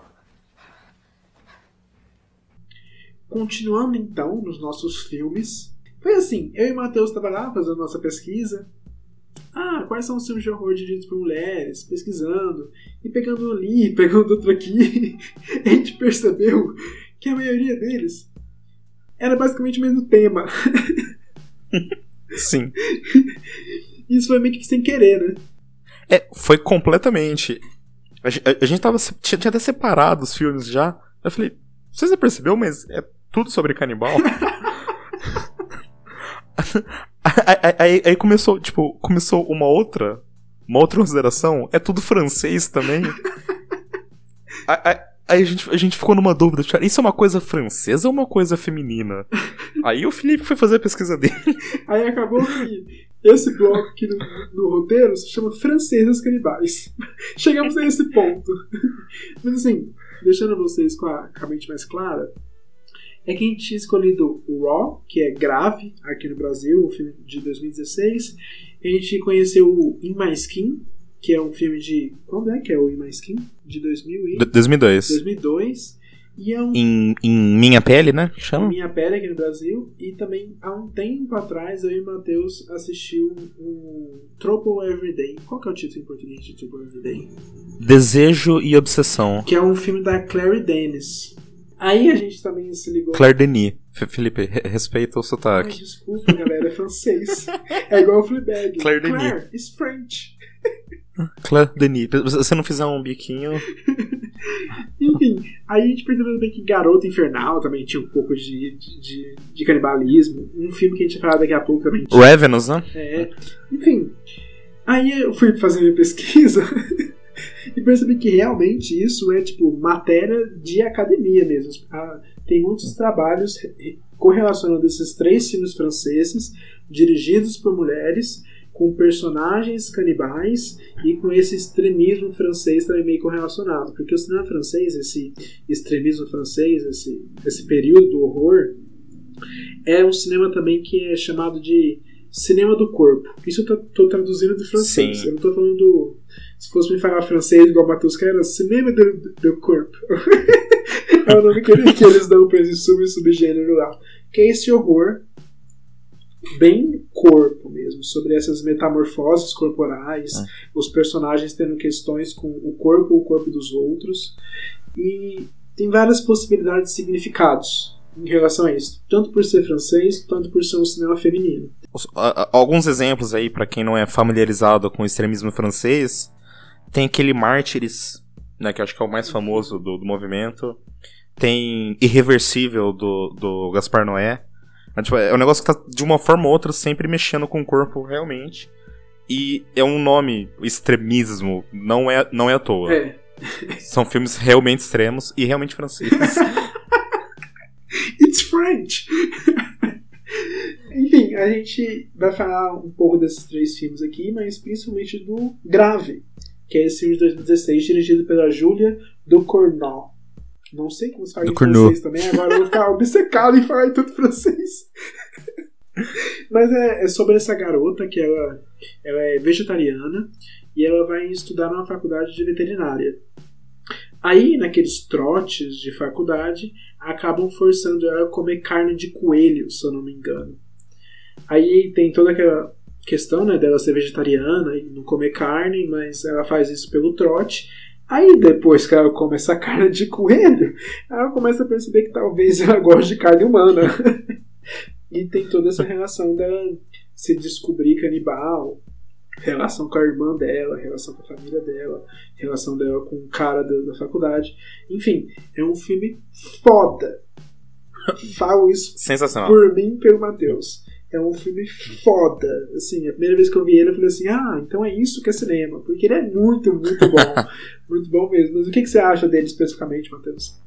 Continuando então nos nossos filmes. Foi assim, eu e o Matheus estavam lá fazendo nossa pesquisa. Ah, quais são os filmes de horror dirigidos por mulheres? Pesquisando. E pegando um ali, pegando outro aqui. a gente percebeu que a maioria deles era basicamente o mesmo tema. Sim. Isso foi meio que sem querer, né? É, foi completamente. A, a- a gente tava. Tinha, tinha até separado os filmes já. Eu falei, você já percebeu, mas é tudo sobre canibal? Aí, aí- aí- começou, tipo, começou uma outra. Uma outra consideração. É tudo francês também. Aí, aí- aí a, gente, a gente ficou numa dúvida. Tipo, isso é uma coisa francesa ou uma coisa feminina? Aí o Felipe foi fazer a pesquisa dele. Aí acabou que esse bloco aqui no, no roteiro se chama Francesas Canibais. Chegamos a esse ponto. Mas assim, deixando vocês com a, com a mente mais clara, é que a gente tinha escolhido o Raw, que é grave aqui no Brasil, um filme de 2016. A gente conheceu o In My Skin, que é um filme de. Quando é que é o In My Skin? De 2000 e... D- 2002. 2002. E é um Em, em Minha Pele, né? Chama? Minha Pele aqui no Brasil. E também, há um tempo atrás, eu e o Matheus assistiu um Trouble Everyday. Qual que é o título em português de Trouble Everyday? Desejo e Obsessão. Que é um filme da Clary Dennis. Aí a gente também se ligou. Claire Denis. Felipe, re- respeita o Ai, sotaque. desculpa, galera, é francês. É igual o Fleabag. Claire Denis. Claire is French. Claire Denis. Se você não fizer um biquinho. Enfim, aí a gente percebeu também que Garota Infernal também tinha um pouco de, de, de- canibalismo. Um filme que a gente vai falar daqui a pouco também tinha. Ravenous, né? É, enfim. Aí eu fui fazer minha pesquisa e percebi que realmente isso é tipo matéria de academia mesmo. Ah, Tem muitos trabalhos re- correlacionando esses três filmes franceses, dirigidos por mulheres, com personagens canibais e com esse extremismo francês também meio correlacionado. Porque o cinema francês, esse extremismo francês, esse, esse período do horror, é um cinema também que é chamado de cinema do corpo. Isso eu tô, tô traduzindo do francês. Sim. Eu não tô falando do. Se fosse me falar francês igual o Matheus era cinema do, corpo. é o nome que, eles- que eles dão pra esse sub subgênero lá. Que é esse horror bem corpo mesmo, sobre essas metamorfoses corporais, os personagens tendo questões com o corpo ou o corpo dos outros. E tem várias possibilidades de significados em relação a isso, tanto por ser francês, tanto por ser um cinema feminino. Alguns exemplos aí, pra quem não é familiarizado com o extremismo francês, tem aquele Mártires, né, que eu acho que é o mais famoso do, do movimento. Tem Irreversível do, do Gaspar Noé. É, tipo, é um negócio que tá, de uma forma ou outra, sempre mexendo com o corpo, realmente. E é um nome, extremismo, não é, não é à toa. É, São filmes realmente extremos e realmente franceses. It's French! Enfim, a gente vai falar um pouco desses três filmes aqui, mas principalmente do Grave, que é esse filme de 2016, dirigido pela Julia Ducournau. Não sei como se fala em francês também, agora eu vou ficar obcecado em falar em tudo francês. Mas é, é sobre essa garota que ela, ela é vegetariana e ela vai estudar numa faculdade de veterinária. Aí, naqueles trotes de faculdade, acabam forçando ela a comer carne de coelho, se eu não me engano. Aí tem toda aquela questão né, dela ser vegetariana e não comer carne, mas ela faz isso pelo trote. Aí depois que ela come essa carne de coelho, ela começa a perceber que talvez ela goste de carne humana. e tem toda essa relação dela se descobrir canibal, relação com a irmã dela, relação com a família dela, relação dela com o cara da, da faculdade. Enfim, é um filme foda. Falo isso Sensacional. por mim e pelo Matheus. É um filme foda. Assim, a primeira vez que eu vi ele, eu falei assim: ah, então é isso que é cinema. Porque ele é muito, muito bom. muito bom mesmo. Mas o que, que você acha dele especificamente, Matheus?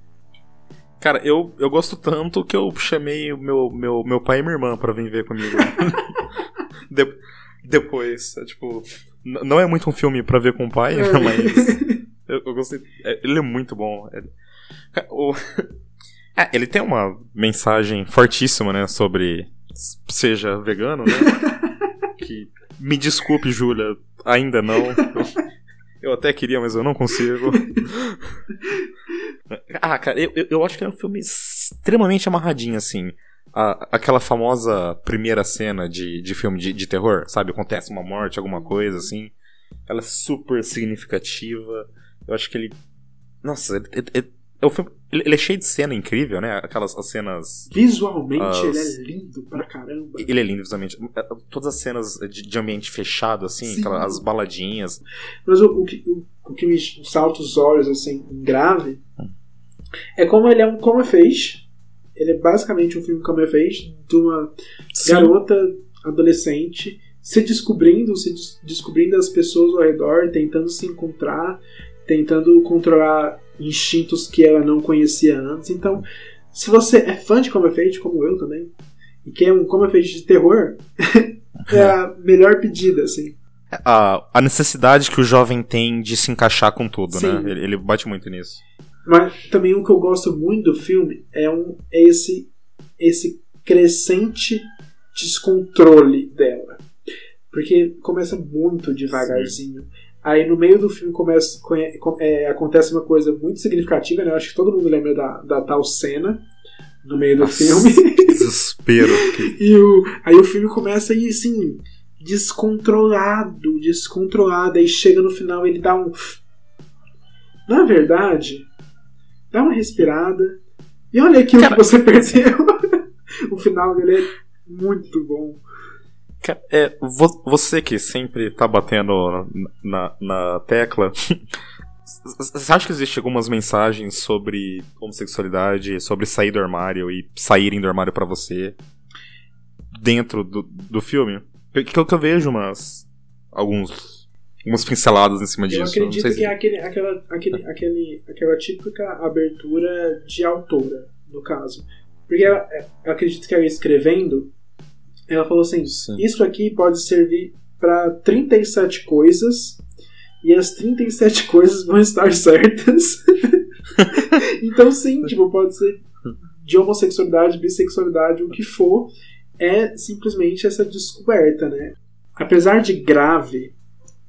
Cara, eu, eu gosto tanto que eu chamei meu, meu, meu pai e minha irmã pra vir ver comigo. De- depois, é, tipo, não é muito um filme pra ver com o pai, É. mas eu, eu gostei. é, Ele é muito bom. Ele, Ca- o- É, ele tem uma mensagem fortíssima, né, sobre seja vegano, né? que me desculpe, Júlia, ainda não. Eu até queria, mas eu não consigo. Ah, cara, eu, eu- acho que é um filme extremamente amarradinho, assim. A- aquela famosa primeira cena de, de filme de, de terror, sabe? Acontece uma morte, alguma coisa, assim. Ela é super significativa. Eu acho que ele. Nossa, é, é- é- é um filme- ele, é cheio de cena incrível, né? Aquelas as cenas. Visualmente, As- ele é lindo pra caramba. Ele é lindo visualmente. Todas as cenas de, de ambiente fechado, assim, Sim. aquelas, as baladinhas. Mas o, o que, o, o que me salta os olhos, assim, grave, é como ele é um come fez. Ele é basicamente um filme come fez de uma garota adolescente se descobrindo, se des- descobrindo as pessoas ao redor, tentando se encontrar, tentando controlar instintos que ela não conhecia antes. Então, se você é fã de Come Fate, como eu também, e quer um Come Fate de terror, é a melhor pedida, assim. a, a necessidade que o jovem tem de se encaixar com tudo, Sim. né? Ele, ele bate muito nisso. Mas também o que eu gosto muito do filme é, um, é esse, esse crescente descontrole dela. Porque começa muito devagarzinho. Aí no meio do filme começa, é, acontece uma coisa muito significativa, né? Eu acho que todo mundo lembra da, da tal cena no meio do Nossa, filme. que desespero. E o, aí o filme começa aí, assim, descontrolado, descontrolado. Aí chega no final ele dá um. Na verdade, dá uma respirada. E olha aquilo Cara- que você perdeu. o final dele é muito bom. É, vo- você que sempre tá batendo na, na tecla. Você acha que existe algumas mensagens sobre homossexualidade, sobre sair do armário e saírem do armário pra você dentro do, do filme? Que, que eu que eu vejo umas. alguns. algumas pinceladas em cima Eu disso. não acredito que se- é aquele, aquela, aquele, aquele, aquela típica abertura de autora, no caso. Porque ela- eu acredito que ela escrevendo, ela falou assim: Sim. Isso aqui pode servir para 37 coisas e as 37 coisas vão estar certas. então, sim, tipo, pode ser de homossexualidade, bissexualidade, o que for, é simplesmente essa descoberta, né? Apesar de grave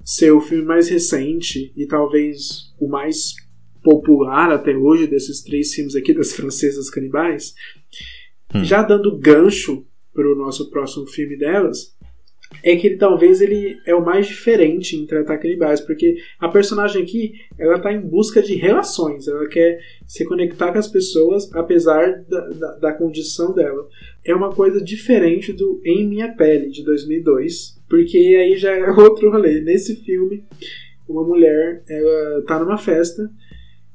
ser o filme mais recente e talvez o mais popular até hoje desses três filmes aqui das francesas canibais, Hum. já dando gancho para o nosso próximo filme delas, é que ele talvez ele é o mais diferente em tratar canibais, porque a personagem aqui ela tá em busca de relações, ela quer se conectar com as pessoas apesar da, da, da condição dela. É uma coisa diferente do Em Minha Pele de 2002, porque aí já é outro rolê. Nesse filme, uma mulher ela tá numa festa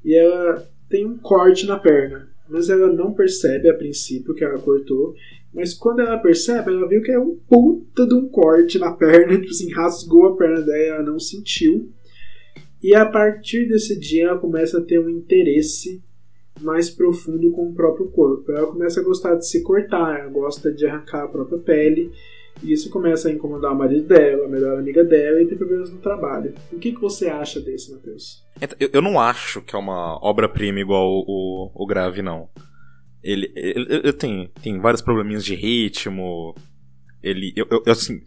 e ela tem um corte na perna, mas ela não percebe a princípio que ela cortou. Mas quando ela percebe, ela viu que é um puta de um corte na perna, tipo assim, rasgou a perna dela, ela não sentiu. E a partir desse dia ela começa a ter um interesse mais profundo com o próprio corpo. Ela começa a gostar de se cortar, ela gosta de arrancar a própria pele. E isso começa a incomodar o marido dela, a melhor amiga dela e ter problemas no trabalho. O que, que você acha desse, Matheus? Eu, eu não acho que é uma obra-prima igual o, o, o Grave, não. Ele, ele, ele tem, tem vários probleminhas de ritmo. Ele. Eu, eu- assim.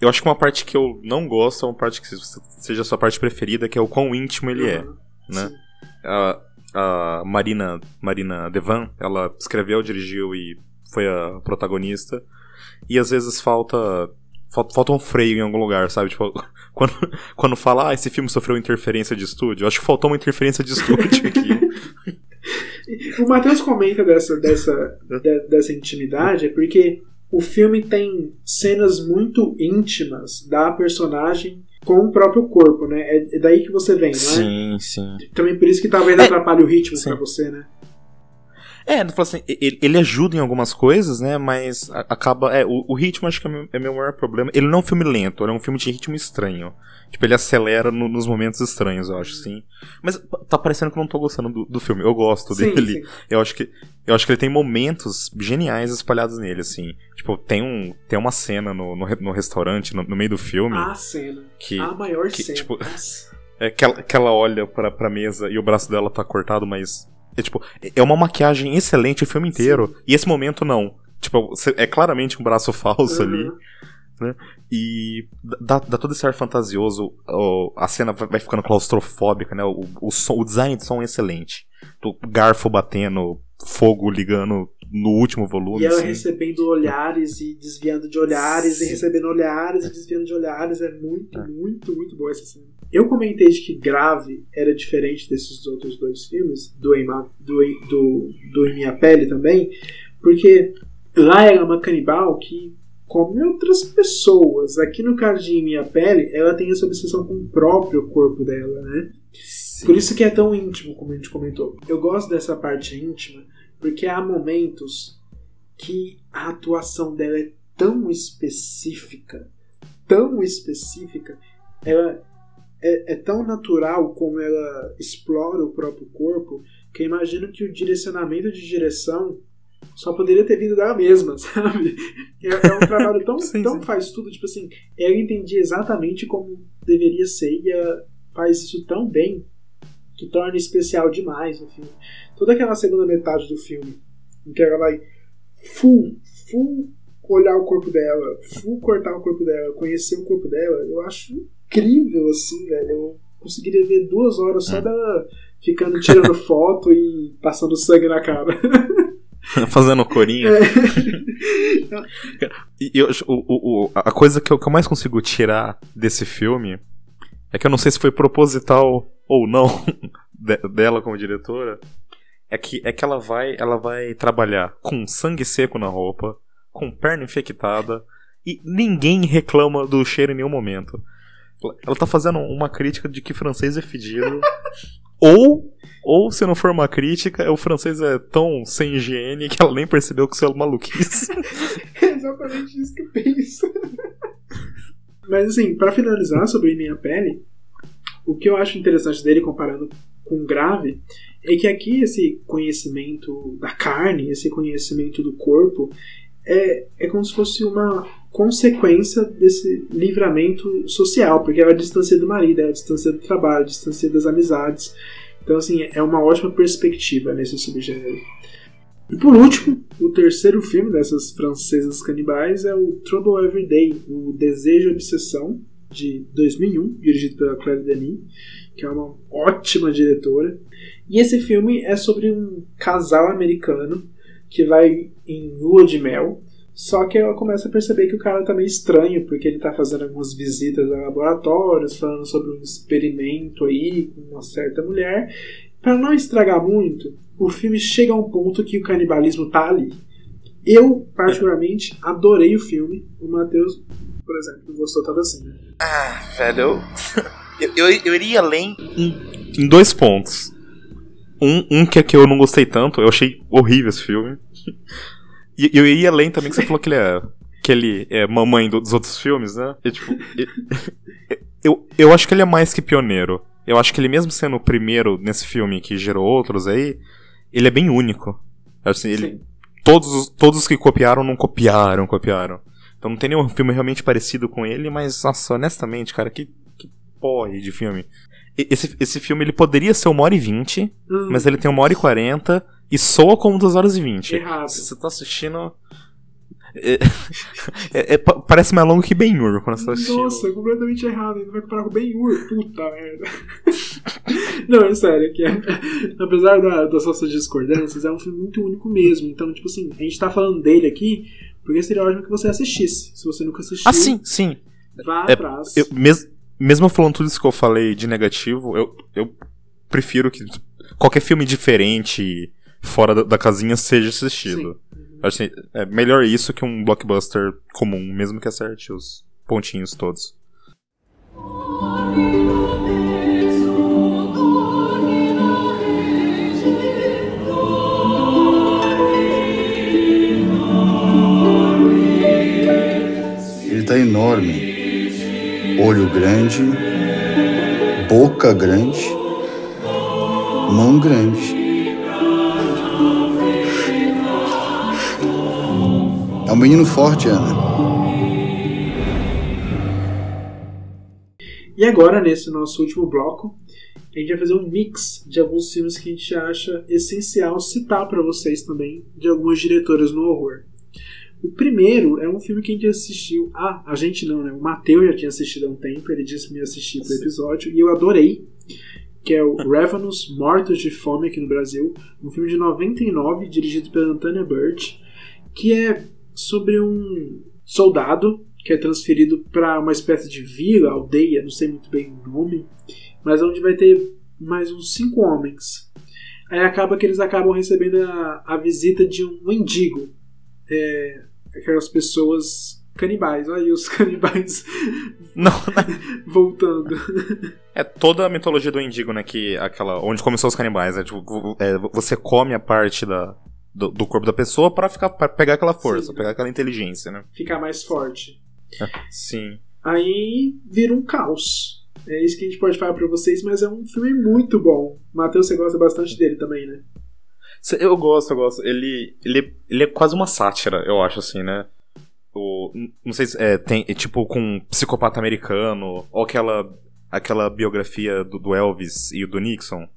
Eu acho que uma parte que eu não gosto é uma parte que seja a sua parte preferida, que é o quão íntimo ele é. Aham. né? A, a Marina, Marina Devan, ela escreveu, dirigiu e foi a protagonista. E às vezes falta. Falta, falta um freio em algum lugar, sabe? Tipo, quando, quando fala, ah, esse filme sofreu interferência de estúdio, acho que faltou uma interferência de estúdio aqui. O Matheus comenta dessa, dessa, de- dessa intimidade é porque o filme tem cenas muito íntimas da personagem com o próprio corpo, né? É é daí que você vem, não é? sim, sim. Também por isso que talvez É, atrapalhe o ritmo sim. pra você, né? É, falo assim, ele, ele ajuda em algumas coisas, né? Mas acaba. É, o, o ritmo acho que é meu, é meu maior problema. Ele não é um filme lento, ele é um filme de ritmo estranho. Tipo, ele acelera no- nos momentos estranhos, eu acho, sim. Mas tá parecendo que eu não tô gostando do, do filme. Eu gosto Sim, dele. sim. Eu acho que. Eu acho que ele tem momentos geniais espalhados nele, assim. Tipo, tem, um, tem uma cena no, no, no restaurante, no, no meio do filme, A cena. que. a maior que, cena. tipo. É que ela, que ela olha pra, pra mesa e o braço dela tá cortado, mas. É tipo, é uma maquiagem excelente o filme inteiro. E esse momento não. Tipo, é claramente um braço falso ali. Uhum. E dá, dá todo esse ar fantasioso. ó, a cena vai ficando claustrofóbica, né? O, o, som- o design de som é excelente. Garfo batendo, fogo ligando no último volume. E ela assim. recebendo olhares e desviando de olhares, e Sim. recebendo olhares e desviando de olhares. É muito, muito, muito boa essa cena. Eu comentei de que Grave era diferente desses outros dois filmes, do Em, do, do, do Em Minha Pele também, porque lá ela é uma canibal que come outras pessoas. Aqui no caso de Em Minha Pele, ela tem essa obsessão com o próprio corpo dela, né? Sim. Por isso que é tão íntimo, como a gente comentou. Eu gosto dessa parte íntima, porque há momentos que a atuação dela é tão específica, tão específica, ela é, é tão natural como ela explora o próprio corpo, que eu imagino que o direcionamento de direção só poderia ter vindo dela mesma, sabe? É, é um trabalho tão, Sim, tão sim. faz tudo, tipo assim, ela entendia exatamente como deveria ser e ela faz isso tão bem que torna especial demais o filme. Toda aquela segunda metade do filme, em que ela vai full, full olhar o corpo dela, full cortar o corpo dela, conhecer o corpo dela, eu acho incrível, assim, velho. Eu conseguiria ver duas horas só dela ficando tirando foto e passando sangue na cara. Fazendo corinha. É. E eu- o- o- o- a coisa que eu, que eu mais consigo tirar desse filme é que eu não sei se foi proposital ou não de- dela como diretora. É que, é que ela vai ela vai trabalhar com sangue seco na roupa, com perna infectada, e ninguém reclama do cheiro em nenhum momento. Ela- Ela tá fazendo uma crítica de que francês é fedido. ou, ou, se não for uma crítica, o francês é tão sem higiene que ela nem percebeu que isso é maluquice. É exatamente isso que eu penso. Mas assim, pra finalizar sobre Minha Pele, o que eu acho interessante dele comparando com Grave é que aqui esse conhecimento da carne, esse conhecimento do corpo, é, é como se fosse uma consequência desse livramento social, porque ela distancia do marido, ela distancia do trabalho, distancia das amizades. Então, assim, é uma ótima perspectiva nesse subgênero. E por último, o terceiro filme dessas francesas canibais é o Trouble Every Day, o Desejo e Obsessão, de 2001, dirigido pela Claire Denis, que é uma ótima diretora. E esse filme é sobre um casal americano que vai em lua de mel, só que ela começa a perceber que o cara tá meio estranho, porque ele tá fazendo algumas visitas a laboratórios, falando sobre um experimento aí com uma certa mulher. Para não estragar muito, o filme chega a um ponto que o canibalismo tá ali. Eu, particularmente, adorei o filme. O Matheus, por exemplo, não gostou tanto assim, né? Velho, eu, eu, eu, iria além em, em dois pontos. Um, um que é que eu não gostei tanto, eu achei horrível esse filme. E eu iria além também que você falou que ele é. Que ele é mamãe do- dos outros filmes, né? E, tipo, eu, eu acho que ele é mais que pioneiro. Eu acho que ele, mesmo sendo o primeiro nesse filme que gerou outros aí, ele é bem único. Assim, ele, todos, os- todos os que copiaram não copiaram, copiaram. Então não tem nenhum filme realmente parecido com ele, mas, nossa, honestamente, cara, que, que porre de filme. Esse, esse filme ele poderia ser uma hora e vinte, Hum, mas ele tem uma hora e quarenta e soa como duas horas e vinte. Você tá assistindo. É, é- é- pa- parece mais longo que Ben-Hur quando você tá assistindo. Nossa, completamente errado. Ainda vai comparar com Ben-Hur. Puta merda. Não, é sério. Que é- apesar da- das nossas discordâncias, é um filme muito único mesmo. Então, tipo assim, a gente tá falando dele aqui porque seria ótimo que você assistisse. Se você nunca assistiu, Ah, sim, sim. vá É, atrás. Eu, mes- mesmo falando tudo isso que eu falei de negativo, eu, eu prefiro que qualquer filme diferente fora da, da casinha seja assistido. Acho que é melhor isso que um blockbuster comum, mesmo que acerte os pontinhos todos. Ele tá enorme. Olho grande, boca grande, mão grande. É um menino forte, Ana. E agora, nesse nosso último bloco, a gente vai fazer um mix de alguns filmes que a gente acha essencial citar pra vocês também, de algumas diretoras no horror. O primeiro é um filme que a gente assistiu. Ah, a gente não, né? O Matheus já tinha assistido há um tempo, ele disse pra me assistir pro episódio, e eu adorei. Que é o Ravenous Mortos de Fome aqui no Brasil. Um filme de 99, dirigido pela Antônia Burt, que é sobre um soldado que é transferido para uma espécie de vila, aldeia, não sei muito bem o nome, mas onde vai ter mais uns cinco homens. Aí acaba que eles acabam recebendo a, a visita de um mendigo. É, aquelas pessoas canibais. Olha aí os canibais Não, voltando. é toda a mitologia do Indigo, né? Que aquela. Onde começou os canibais, né? Tipo, é, você come a parte da, do, do corpo da pessoa pra, ficar, pra pegar aquela força, Sim. pegar aquela inteligência, né? Ficar mais forte. Sim. Aí vira um caos. É isso que a gente pode falar pra vocês, mas é um filme muito bom. Matheus, você gosta bastante dele também, né? Eu gosto, eu gosto. Ele, ele, ele é quase uma sátira, eu acho, assim, né? O, não sei se é, tem, é tipo com um psicopata americano, ou aquela aquela biografia do, do Elvis e do Nixon,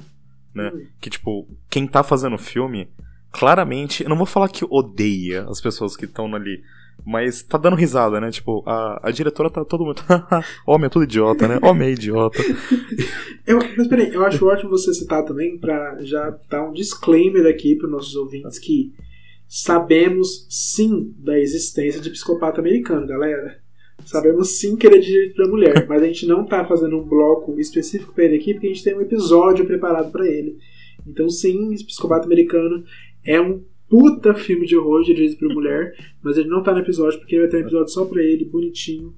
né? Hum. Que, tipo, quem tá fazendo o filme, claramente, eu não vou falar que odeia as pessoas que estão ali, mas tá dando risada, né? Tipo, a, a diretora tá todo mundo. Homem é tudo idiota, né? Homem é idiota. Eu, mas peraí, eu acho ótimo você citar também pra já dar um disclaimer aqui para nossos ouvintes que sabemos sim da existência de psicopata americano, galera. Sabemos sim que ele é dirigido pra mulher, mas a gente não tá fazendo um bloco específico pra ele aqui porque a gente tem um episódio preparado pra ele. Então sim, esse psicopata americano é um puta filme de horror dirigido por mulher, mas ele não tá no episódio porque vai ter um episódio só pra ele, bonitinho,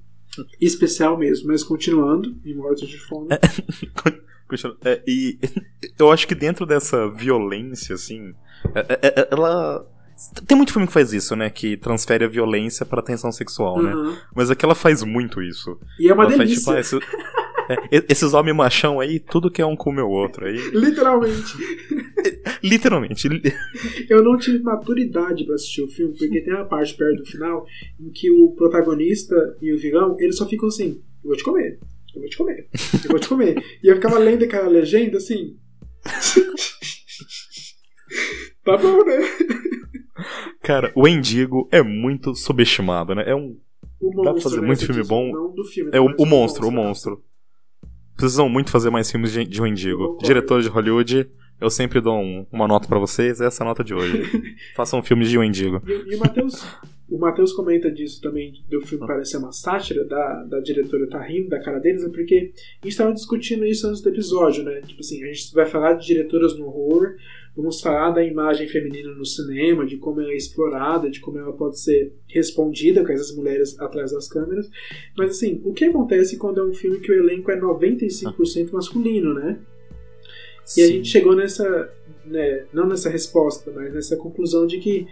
especial mesmo. Mas continuando, em Mortos de Fome. Continua. É, e eu acho que dentro dessa violência, assim, é- é- é- ela. Tem muito filme que faz isso, né? Que transfere a violência pra tensão sexual, né? Aham. Mas aqui ela faz muito isso. E é uma ela delícia. faz, tipo, ah, esse- é, esses homens machão aí, tudo que é um come o outro aí. Literalmente. Literalmente. li- Eu não tive maturidade pra assistir o filme, porque tem uma parte perto do final em que o protagonista e o vilão, eles só ficam assim, eu vou te comer, eu vou te comer, eu vou te comer. E eu ficava lendo aquela legenda assim. tá bom, né? Cara, o Endigo é muito subestimado, né? É um. O Dá pra monstro, fazer né, muito filme bom. Filme, É o, o monstro, o monstro. Precisam muito fazer mais filmes de, de um Endigo. Concordo. Diretores de Hollywood, eu sempre dou um- uma nota pra vocês, essa é a nota de hoje. Façam filmes de um Endigo. E, e o Matheus. O Matheus comenta disso também, do filme parecer uma sátira, da, da diretora tá rindo da cara deles, é porque a gente tava discutindo isso antes do episódio, né? Tipo assim, a gente vai falar de diretoras no horror, vamos falar da imagem feminina no cinema, de como ela é explorada, de como ela pode ser respondida com essas mulheres atrás das câmeras. Mas assim, o que acontece quando é um filme que o elenco é 95% masculino, né? E a Sim. gente chegou nessa, né, não nessa resposta, mas nessa conclusão de que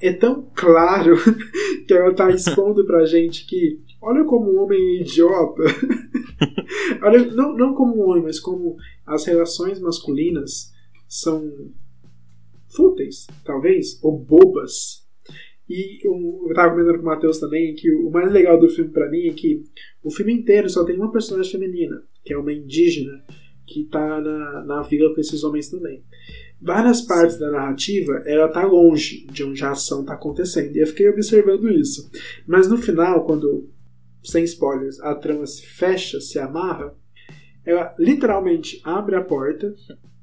é tão claro que ela tá expondo pra gente que olha como o homem é idiota. olha, não, não como um homem, mas como as relações masculinas são fúteis, talvez, ou bobas. E eu, eu tava comentando com o Matheus também que o mais legal do filme pra mim é que o filme inteiro só tem uma personagem feminina, que é uma indígena, que tá na, na vila com esses homens também. Várias partes da narrativa, ela tá longe de onde a ação tá acontecendo. E eu fiquei observando isso. Mas no final, quando, sem spoilers, a trama se fecha, se amarra, ela literalmente abre a porta,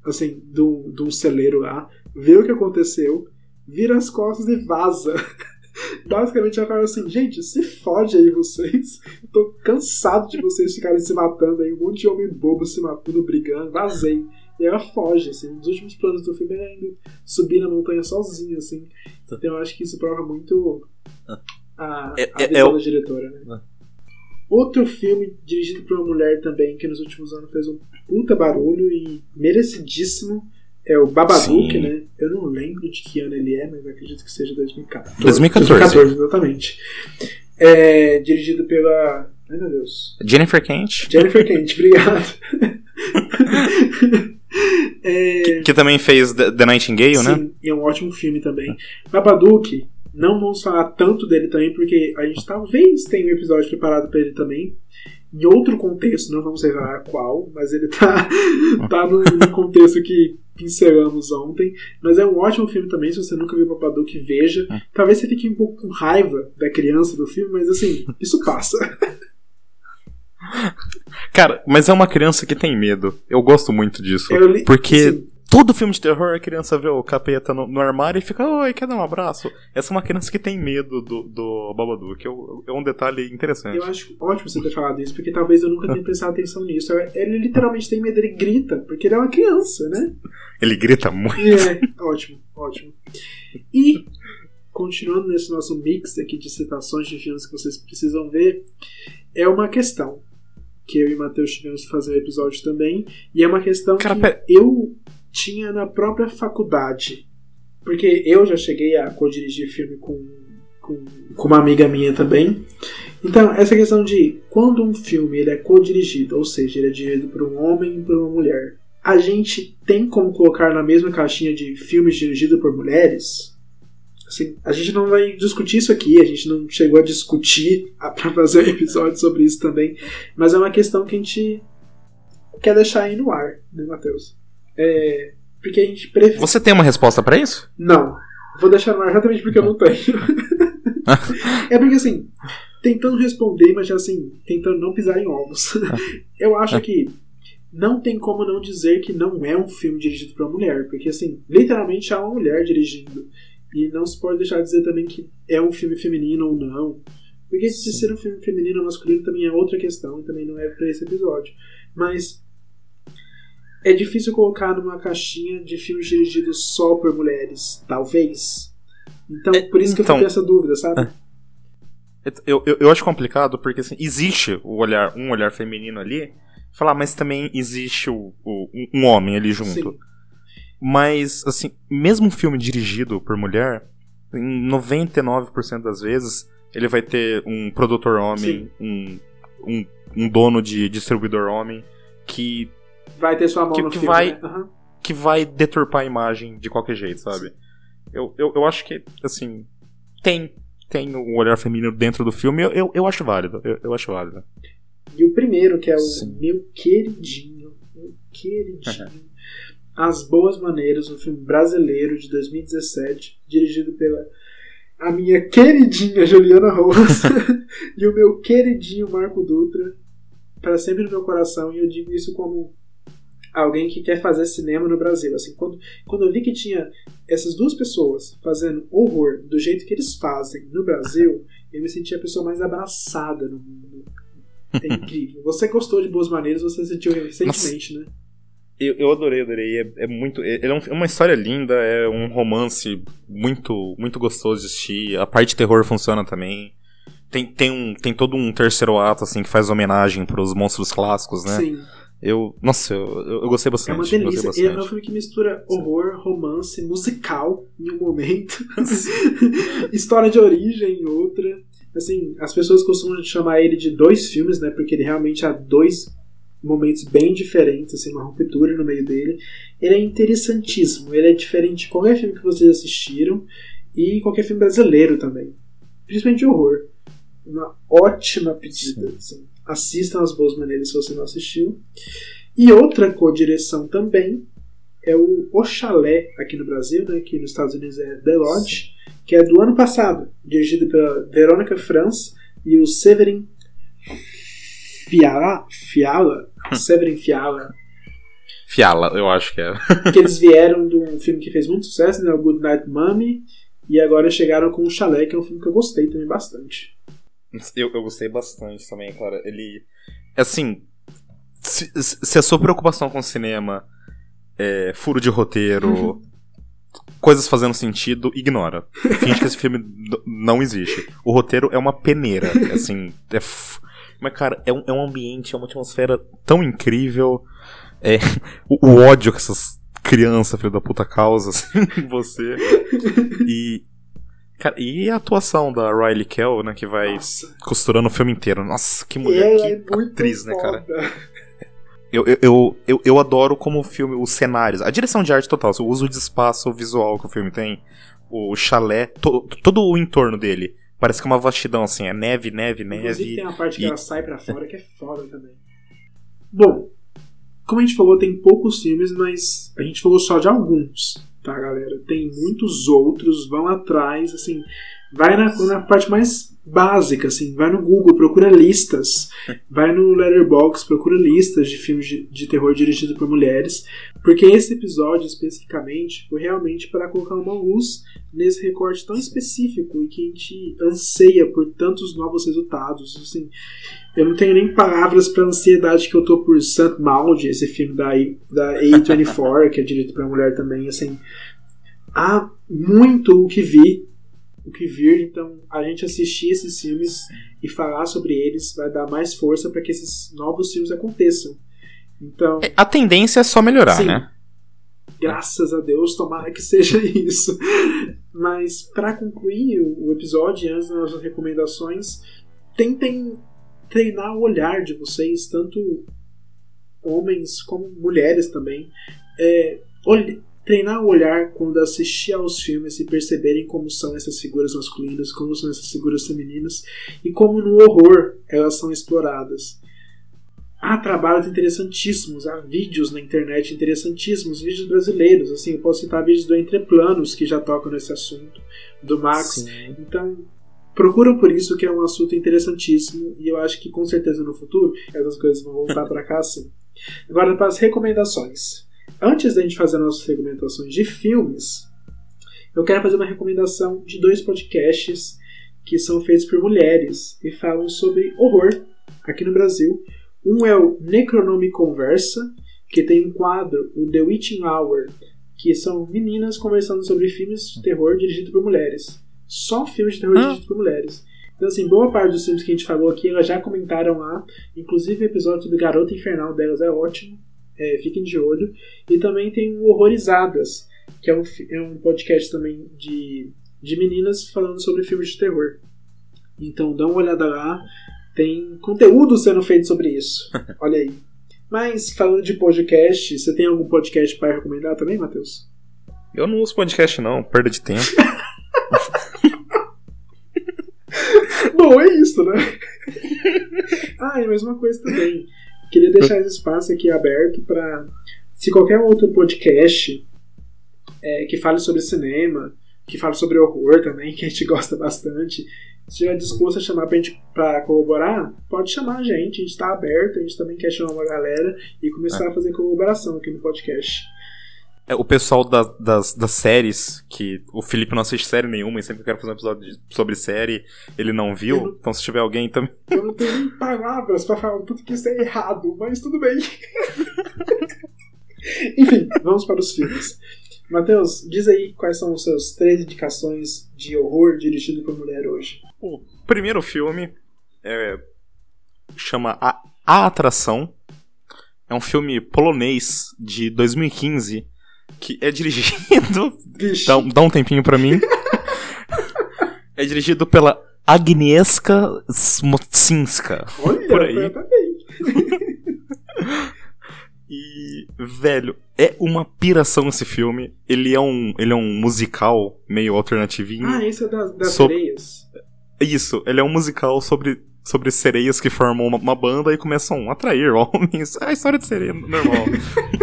assim, de um de um celeiro lá, vê o que aconteceu, vira as costas e vaza. Basicamente ela fala assim, gente, se fode aí vocês. Tô cansado de vocês ficarem se matando aí, um monte de homem bobo se matando, brigando, vazei. E ela foge, assim, nos últimos planos do filme ela indo subir na montanha sozinha, assim. Então eu acho que isso prova muito a, É- a é- visão é da diretora, né? Ah. Outro filme dirigido por uma mulher também, que nos últimos anos fez um puta barulho e merecidíssimo, é o Babadook, Sim. né? Eu não lembro de que ano ele é, mas acredito que seja 2014. 2014. 2014, exatamente. É dirigido pela. Ai meu Deus. Jennifer Kent, Jennifer Kent, obrigado. é, que também fez The, Nightingale, né? Sim, é um ótimo filme também. Babadook, não vamos falar tanto dele também, porque a gente talvez tenha um episódio preparado pra ele também. Em outro contexto, não vamos revelar qual, mas ele tá, tá no, no contexto que pincelamos ontem. Mas é um ótimo filme também, se você nunca viu Babadook, veja. Talvez você fique um pouco com raiva da criança do filme, mas assim, isso passa. Cara, mas é uma criança que tem medo. Eu gosto muito disso. Li- Porque sim. Todo filme de terror, a criança vê o capeta no, no armário e fica, oi, quer dar um abraço? Essa é uma criança que tem medo do, do Babadook. É um- é um detalhe interessante. Eu acho ótimo você ter falado isso, porque talvez eu nunca tenha prestado atenção nisso. Ele literalmente tem medo, ele grita, porque ele é uma criança, né? Ele grita muito. É, ótimo, ótimo. E, continuando nesse nosso mix aqui de citações de filmes que vocês precisam ver, é uma questão que eu e o Matheus tivemos que fazer um episódio também, e é uma questão Cara, que pera- eu tinha na própria faculdade. Porque eu já cheguei a co-dirigir filme com, com, com uma amiga minha também. Então, essa questão de quando um filme ele é co-dirigido, ou seja, ele é dirigido por um homem e por uma mulher, a gente tem como colocar na mesma caixinha de filmes dirigidos por mulheres? Assim, a gente não vai discutir isso aqui, a gente não chegou a discutir para fazer um episódio sobre isso também, mas é uma questão que a gente quer deixar aí no ar, né, Matheus? É, porque a gente prefere. Você tem uma resposta pra isso? Não. Vou deixar no ar exatamente porque eu não tenho. é porque assim, tentando responder, mas assim, tentando não pisar em ovos. eu acho que não tem como não dizer que não é um filme dirigido pra mulher, porque assim, literalmente há uma mulher dirigindo. E não se pode deixar de dizer também que é um filme feminino ou não. Porque se ser um filme feminino ou masculino também é outra questão, e também não é pra esse episódio. Mas é difícil colocar numa caixinha de filmes dirigidos só por mulheres, talvez. Então, É, por isso que eu então- fiquei essa dúvida, sabe? Eu, eu, eu acho complicado porque assim, existe o olhar, um olhar feminino ali, falar, mas também existe o, o- um homem ali junto. Sim. Mas, assim, mesmo um filme dirigido por mulher, em 99% das vezes, ele vai ter um produtor homem, um, um, um dono de distribuidor homem, que, Vai ter sua mão Que- no que filme, vai- né? Aham. que vai deturpar a imagem de qualquer jeito, sabe? Eu, eu, eu acho que, assim, tem, tem um olhar feminino dentro do filme, eu, eu, eu acho válido. Eu, eu acho válido. E o primeiro, que é o Sim. meu queridinho, meu queridinho, As Boas Maneiras, um filme brasileiro de 2017, dirigido pela a minha queridinha Juliana Rojas e o meu queridinho Marco Dutra, para sempre no meu coração, e eu digo isso como alguém que quer fazer cinema no Brasil. Assim, quando, quando eu vi que tinha essas duas pessoas fazendo horror do jeito que eles fazem no Brasil, eu me senti a pessoa mais abraçada no mundo. É incrível. Você gostou de Boas Maneiras, você sentiu recentemente, né? Eu, eu adorei, adorei. É, é muito. É, é é uma história linda, é um romance muito, muito gostoso de assistir. A parte de terror funciona também. Tem, tem, um, tem todo um terceiro ato, assim, que faz homenagem pros monstros clássicos, né? Sim. Eu. Nossa, eu, eu, gostei É bastante. uma gostei delícia. bastante. É um filme que mistura horror, romance, musical em um momento, história de origem em outra. Assim, as pessoas costumam chamar ele de dois filmes, né? Porque ele realmente há dois momentos bem diferentes, assim, uma ruptura no meio dele. Ele é interessantíssimo. Ele é diferente de qualquer filme que vocês assistiram e qualquer filme brasileiro também. Principalmente de horror. Uma ótima pedida. Assim. Assistam as boas maneiras se você não assistiu. E outra co-direção também é o O Chalé aqui no Brasil, né, que nos Estados Unidos é The Lodge, que é do ano passado, dirigido pela Verônica Franz e o Severin Fiala, Fiala, Severin Fiala, Fiala, eu acho que é. que eles vieram de um filme que fez muito sucesso, né, o Good Night Mommy, e agora chegaram com o Chalé, que é um filme que eu gostei também bastante. Eu, eu gostei bastante também, cara. Ele. Assim. Se, se a sua preocupação com o cinema é furo de roteiro, coisas fazendo sentido, ignora. Finge que esse filme não existe. O roteiro é uma peneira. Assim. É f- mas, cara, é um, é um ambiente, é uma atmosfera tão incrível. É, o, o ódio que essas crianças, filho da puta, causam assim, em você. E. Cara, e a atuação da Riley Kell, né, que vai Nossa. costurando o filme inteiro. Nossa, que mulher, Ela que é atriz, né, cara? foda. Eu, eu, eu, eu, eu adoro como o filme, os cenários, a direção de arte total, o uso de espaço visual que o filme tem, o chalé, to- todo o entorno dele. Parece que é uma vastidão, assim, é neve, neve, Inclusive neve. tem a parte que e- ela sai pra fora que é foda também. Bom, como a gente falou, tem poucos filmes, mas a gente falou só de alguns, tá, galera? Tem muitos outros, vão atrás, assim, vai na, na parte mais básica, assim, vai no Google, procura listas, vai no Letterboxd, procura listas de filmes de, de terror dirigidos por mulheres, porque esse episódio especificamente foi realmente para colocar uma luz nesse recorte tão específico e que a gente anseia por tantos novos resultados. Assim, eu não tenho nem palavras para a ansiedade que eu tô por St. Maud, esse filme da, da A24, que é dirigido para mulher também. Assim, há muito o que vi, o que vir, então a gente assistir esses filmes e falar sobre eles vai dar mais força para que esses novos filmes aconteçam. Então, A tendência é só melhorar, Sim. né? graças a Deus, tomara que seja isso. Mas para concluir o o episódio, antes das nossas recomendações, tentem treinar o olhar de vocês, tanto homens como mulheres também. É, olhe- treinar o olhar quando assistir aos filmes e perceberem como são essas figuras masculinas, como são essas figuras femininas e como no horror elas são exploradas. há trabalhos interessantíssimos, há vídeos na internet interessantíssimos, vídeos brasileiros, assim, eu posso citar vídeos do Entreplanos que já tocam nesse assunto, do Max. Sim. Então, procuram por isso que é um assunto interessantíssimo e eu acho que com certeza no futuro essas coisas vão voltar para cá sim. Agora para as recomendações. Antes da gente fazer nossas recomendações de filmes, eu quero fazer uma recomendação de dois podcasts que são feitos por mulheres e falam sobre horror aqui no Brasil. Um é o Necronome Conversa, que tem um quadro, o The Witching Hour, que são meninas conversando sobre filmes de terror dirigidos por mulheres. Só filmes de terror Ah. dirigidos por mulheres. Então, assim, boa parte dos filmes que a gente falou aqui, elas já comentaram lá. Inclusive, o episódio sobre Garota Infernal delas é ótimo. É, fiquem de olho. E também tem o Horrorizadas, que é um, é um podcast também de, de meninas falando sobre filmes de terror. Então, dá uma olhada lá. Tem conteúdo sendo feito sobre isso. Olha aí. Mas, falando de podcast, você tem algum podcast para recomendar também, Matheus? Eu não uso podcast, não, perda de tempo. Bom, é isso, né? ah, e mais uma coisa também. Queria deixar esse espaço aqui aberto para se qualquer outro podcast é, que fale sobre cinema, que fale sobre horror também, que a gente gosta bastante, estiver disposto a chamar pra gente pra corroborar, pode chamar a gente, a gente tá aberto, a gente também quer chamar uma galera e começar a fazer corroboração aqui no podcast. É, o pessoal da- das, das séries, que o Felipe não assiste série nenhuma e sempre que eu quero fazer um episódio de- sobre série, ele não viu. Não- Então se tiver alguém também. Eu não tenho nem palavras pra falar tudo que isso é errado, mas tudo bem. Enfim, vamos para os filmes. Matheus, diz aí quais são os seus três indicações de horror dirigido por mulher hoje. O primeiro filme é, chama a, a Atração. É um filme polonês de 2015 que é dirigido. Dá, um- dá um tempinho pra mim. é dirigido pela Agnieszka Smocinska. olha, por aí. E, velho, é uma piração esse filme. Ele é um, ele é um musical meio alternativinho. Ah, esse é das, das Sob- sereias. Isso, ele é um musical sobre, sobre sereias que formam uma, uma banda e começam a atrair homens. É a história de sereia normal.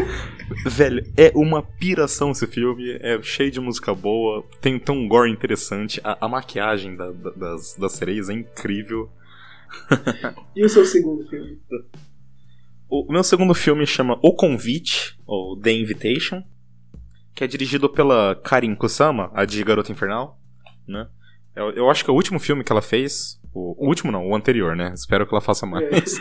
Velho, é uma piração esse filme. É cheio de música boa. Tem, tem um gore interessante. A, a maquiagem da- da- das, das sereias é incrível. E o seu segundo filme? O, meu segundo filme chama O Convite, ou The Invitation, que é dirigido pela Karin Kusama, a de Garota Infernal, né? Eu, eu acho que é o último filme que ela fez. O, o último não, o anterior, né? Espero que ela faça mais.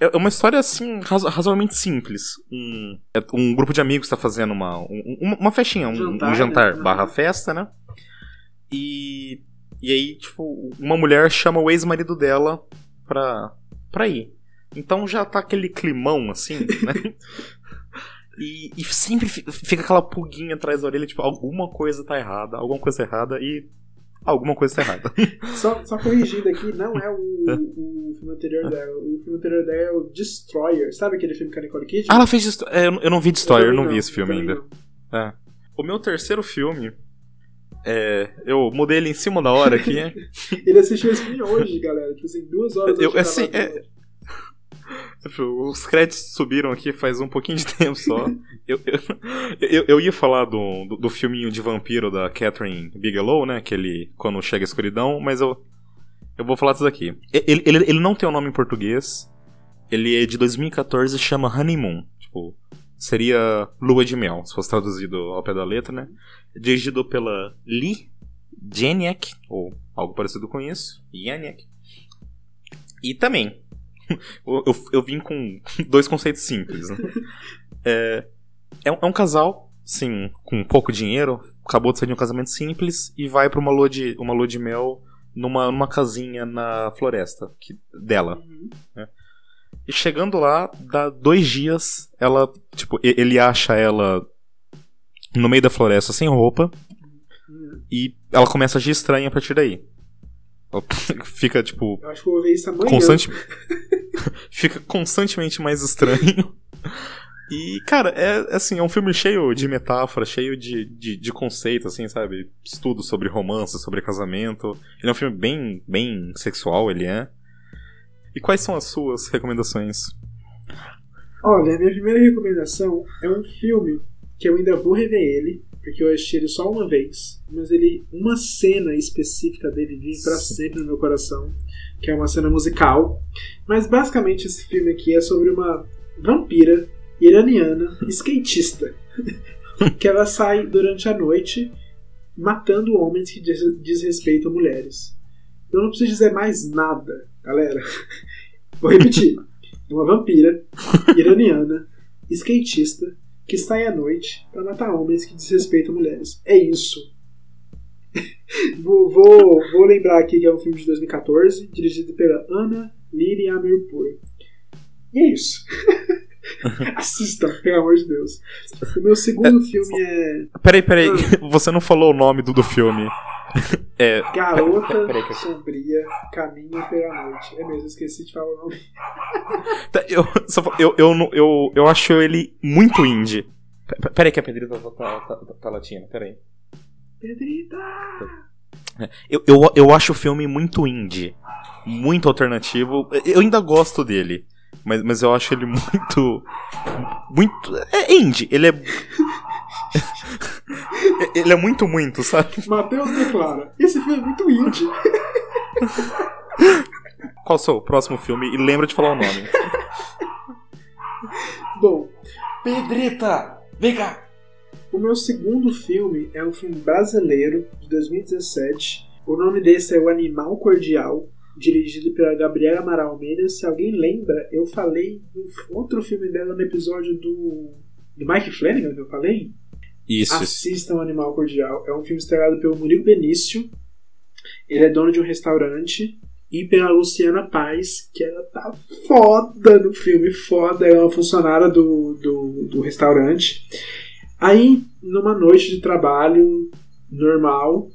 É. É uma história, assim, razo- razoavelmente simples. Um, é- um grupo de amigos está fazendo uma, um- uma, festinha, um Jantar, um né? jantar Uhum. barra festa, né? E, e aí, tipo, uma mulher chama o ex-marido dela pra, pra ir. Então já tá aquele climão, assim, né? E, e sempre fi- fica aquela pulguinha atrás da orelha, tipo, alguma coisa tá errada, alguma coisa errada e alguma coisa tá errada. Só, só corrigindo aqui, não é o, o filme anterior dela. O filme anterior dela é o Destroyer. Sabe aquele filme com a Nicole Kidman? ah, ela fez. Dest- é, eu não vi Destroyer, eu também não vi esse filme ainda. não. É. O meu terceiro filme. É, eu mudei ele em cima da hora aqui. Ele assistiu esse filme hoje, galera. Tipo assim, duas horas Eu- assim, é-. Os créditos subiram aqui faz um pouquinho de tempo só. Eu, eu, eu, eu ia falar do, do, do filminho de vampiro da Catherine Bigelow, né? Aquele Quando Chega a Escuridão, mas eu, eu vou falar disso aqui. Ele, ele, ele não tem o nome em português. Ele é de 2014 e chama Honeymoon. Tipo, seria Lua de Mel, se fosse traduzido ao pé da letra, né? Dirigido pela Lee Janiak, ou algo parecido com isso. Janiak. E também, eu, eu, eu vim com dois conceitos simples. Né? É, é, um, é um casal, sim, com pouco dinheiro, acabou de sair de um casamento simples e vai pra uma lua de, uma lua de mel numa, numa casinha na floresta que, dela. né? E chegando lá, dá dois dias, ela, tipo, ele acha ela no meio da floresta sem roupa e ela começa a agir estranha a partir daí. Fica, tipo, Eu acho que eu vou ver isso amanhã. constante... fica constantemente mais estranho. E, cara, é assim, é um filme cheio de metáfora, cheio de, de, de conceito, assim, sabe? Estudo sobre romance, sobre casamento. Ele é um filme bem, bem sexual, ele é. E quais são as suas recomendações? Olha, a minha primeira recomendação é um filme que eu ainda vou rever ele, porque eu assisti ele só uma vez, mas ele uma cena específica dele vive para sempre no meu coração, que é uma cena musical. Mas basicamente esse filme aqui é sobre uma vampira iraniana skatista, que ela sai durante a noite matando homens que des- desrespeitam mulheres. Eu não preciso dizer mais nada, galera. Vou repetir. É uma vampira iraniana, skatista, que sai à noite para matar homens que desrespeitam mulheres. É isso. vou, vou, vou lembrar aqui que é um filme de 2014, dirigido pela Ana Liri Amirpur. E é isso. Assistam, pelo amor de Deus. O meu segundo filme é Peraí, peraí. Você não falou o nome do, do filme. É. Garota Peraí Sombria Caminha pela Noite. É mesmo, esqueci de falar o nome. tá, Eu, só eu, eu, eu, eu acho ele muito indie. Peraí que a Pedrita tá, tá, tá, tá, tá latindo, peraí. Pedrita! Eu, eu, eu acho o filme muito indie. Muito alternativo. Eu ainda gosto dele. Mas, mas eu acho ele muito. Muito. É indie. Ele é. ele é muito, muito, sabe? Matheus declara: Esse filme é muito indie. Qual o seu próximo filme? E lembra de falar o nome. Bom, Pedrita! Vem cá! o meu segundo filme é um filme brasileiro de 2017. O nome desse é O Animal Cordial, dirigido pela Gabriela Amaral Almeida. Se alguém lembra, eu falei do outro filme dela no episódio do, do Mike Flanagan que eu falei. Isso. Assistam Animal Cordial. É um filme estrelado pelo Murilo Benício. Ele é dono de um restaurante. E pela Luciana Paz, que ela tá foda no filme, foda. Ela é uma funcionária do, do, do restaurante. Aí, numa noite de trabalho normal,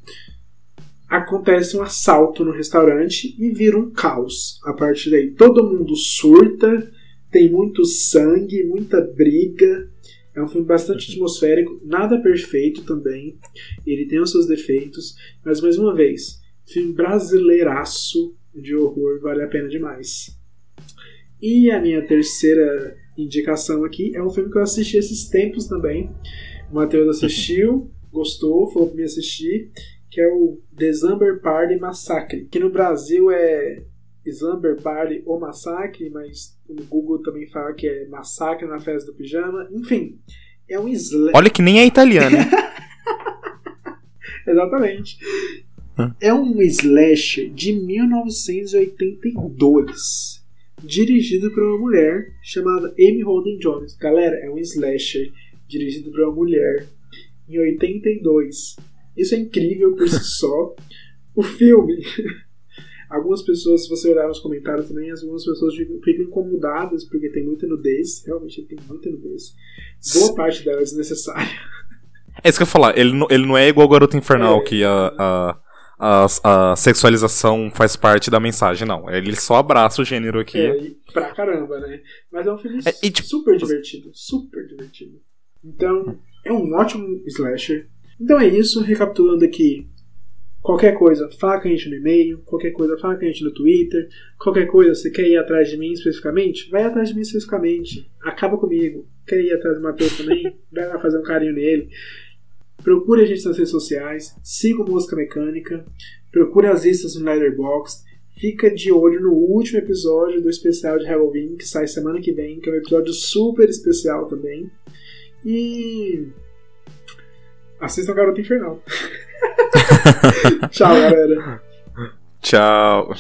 acontece um assalto no restaurante e vira um caos. A partir daí, todo mundo surta, tem muito sangue, muita briga. É um filme bastante atmosférico, nada perfeito também. Ele tem os seus defeitos, mas mais uma vez, filme brasileiraço de horror, vale a pena demais. E a minha terceira indicação aqui é um filme que eu assisti esses tempos também. O Matheus assistiu, gostou, falou pra mim assistir, que é o The Slumber Party Massacre, que no Brasil é Slumber Party ou Massacre, mas no Google também fala que é Massacre na Festa do Pijama. Enfim, é um slasher. Olha que nem é italiano. Exatamente. Hã? É um slasher de 1982, dirigido por uma mulher chamada Amy Holden Jones. Galera, é um slasher dirigido por uma mulher em 82. Isso é incrível por si só. O filme. Algumas pessoas, se você olhar nos comentários também, algumas pessoas ficam incomodadas porque tem muita nudez. Realmente tem muita nudez. Boa parte dela é desnecessária. É isso que eu ia falar. Ele, não- ele não é igual o Garoto Infernal, É. que a, a, a, a sexualização faz parte da mensagem, não. Ele só abraça o gênero aqui. É, pra caramba, né? Mas é um filme É, e, tipo, super divertido. Super divertido. Então, é um ótimo slasher. Então é isso, recapitulando aqui. Qualquer coisa, fala com a gente no e-mail. Qualquer coisa, fala com a gente no Twitter. Qualquer coisa, você quer ir atrás de mim especificamente? Vai atrás de mim especificamente. Acaba comigo. Quer ir atrás do Matheus também? Vai lá fazer um carinho nele. Procure a gente nas redes sociais. Siga o Música Mecânica. Procure as listas no Letterboxd. Fica de olho no último episódio do especial de Halloween, que sai semana que vem, que é um episódio super especial também. E. Assistam Garota Infernal. Tchau, galera. Tchau.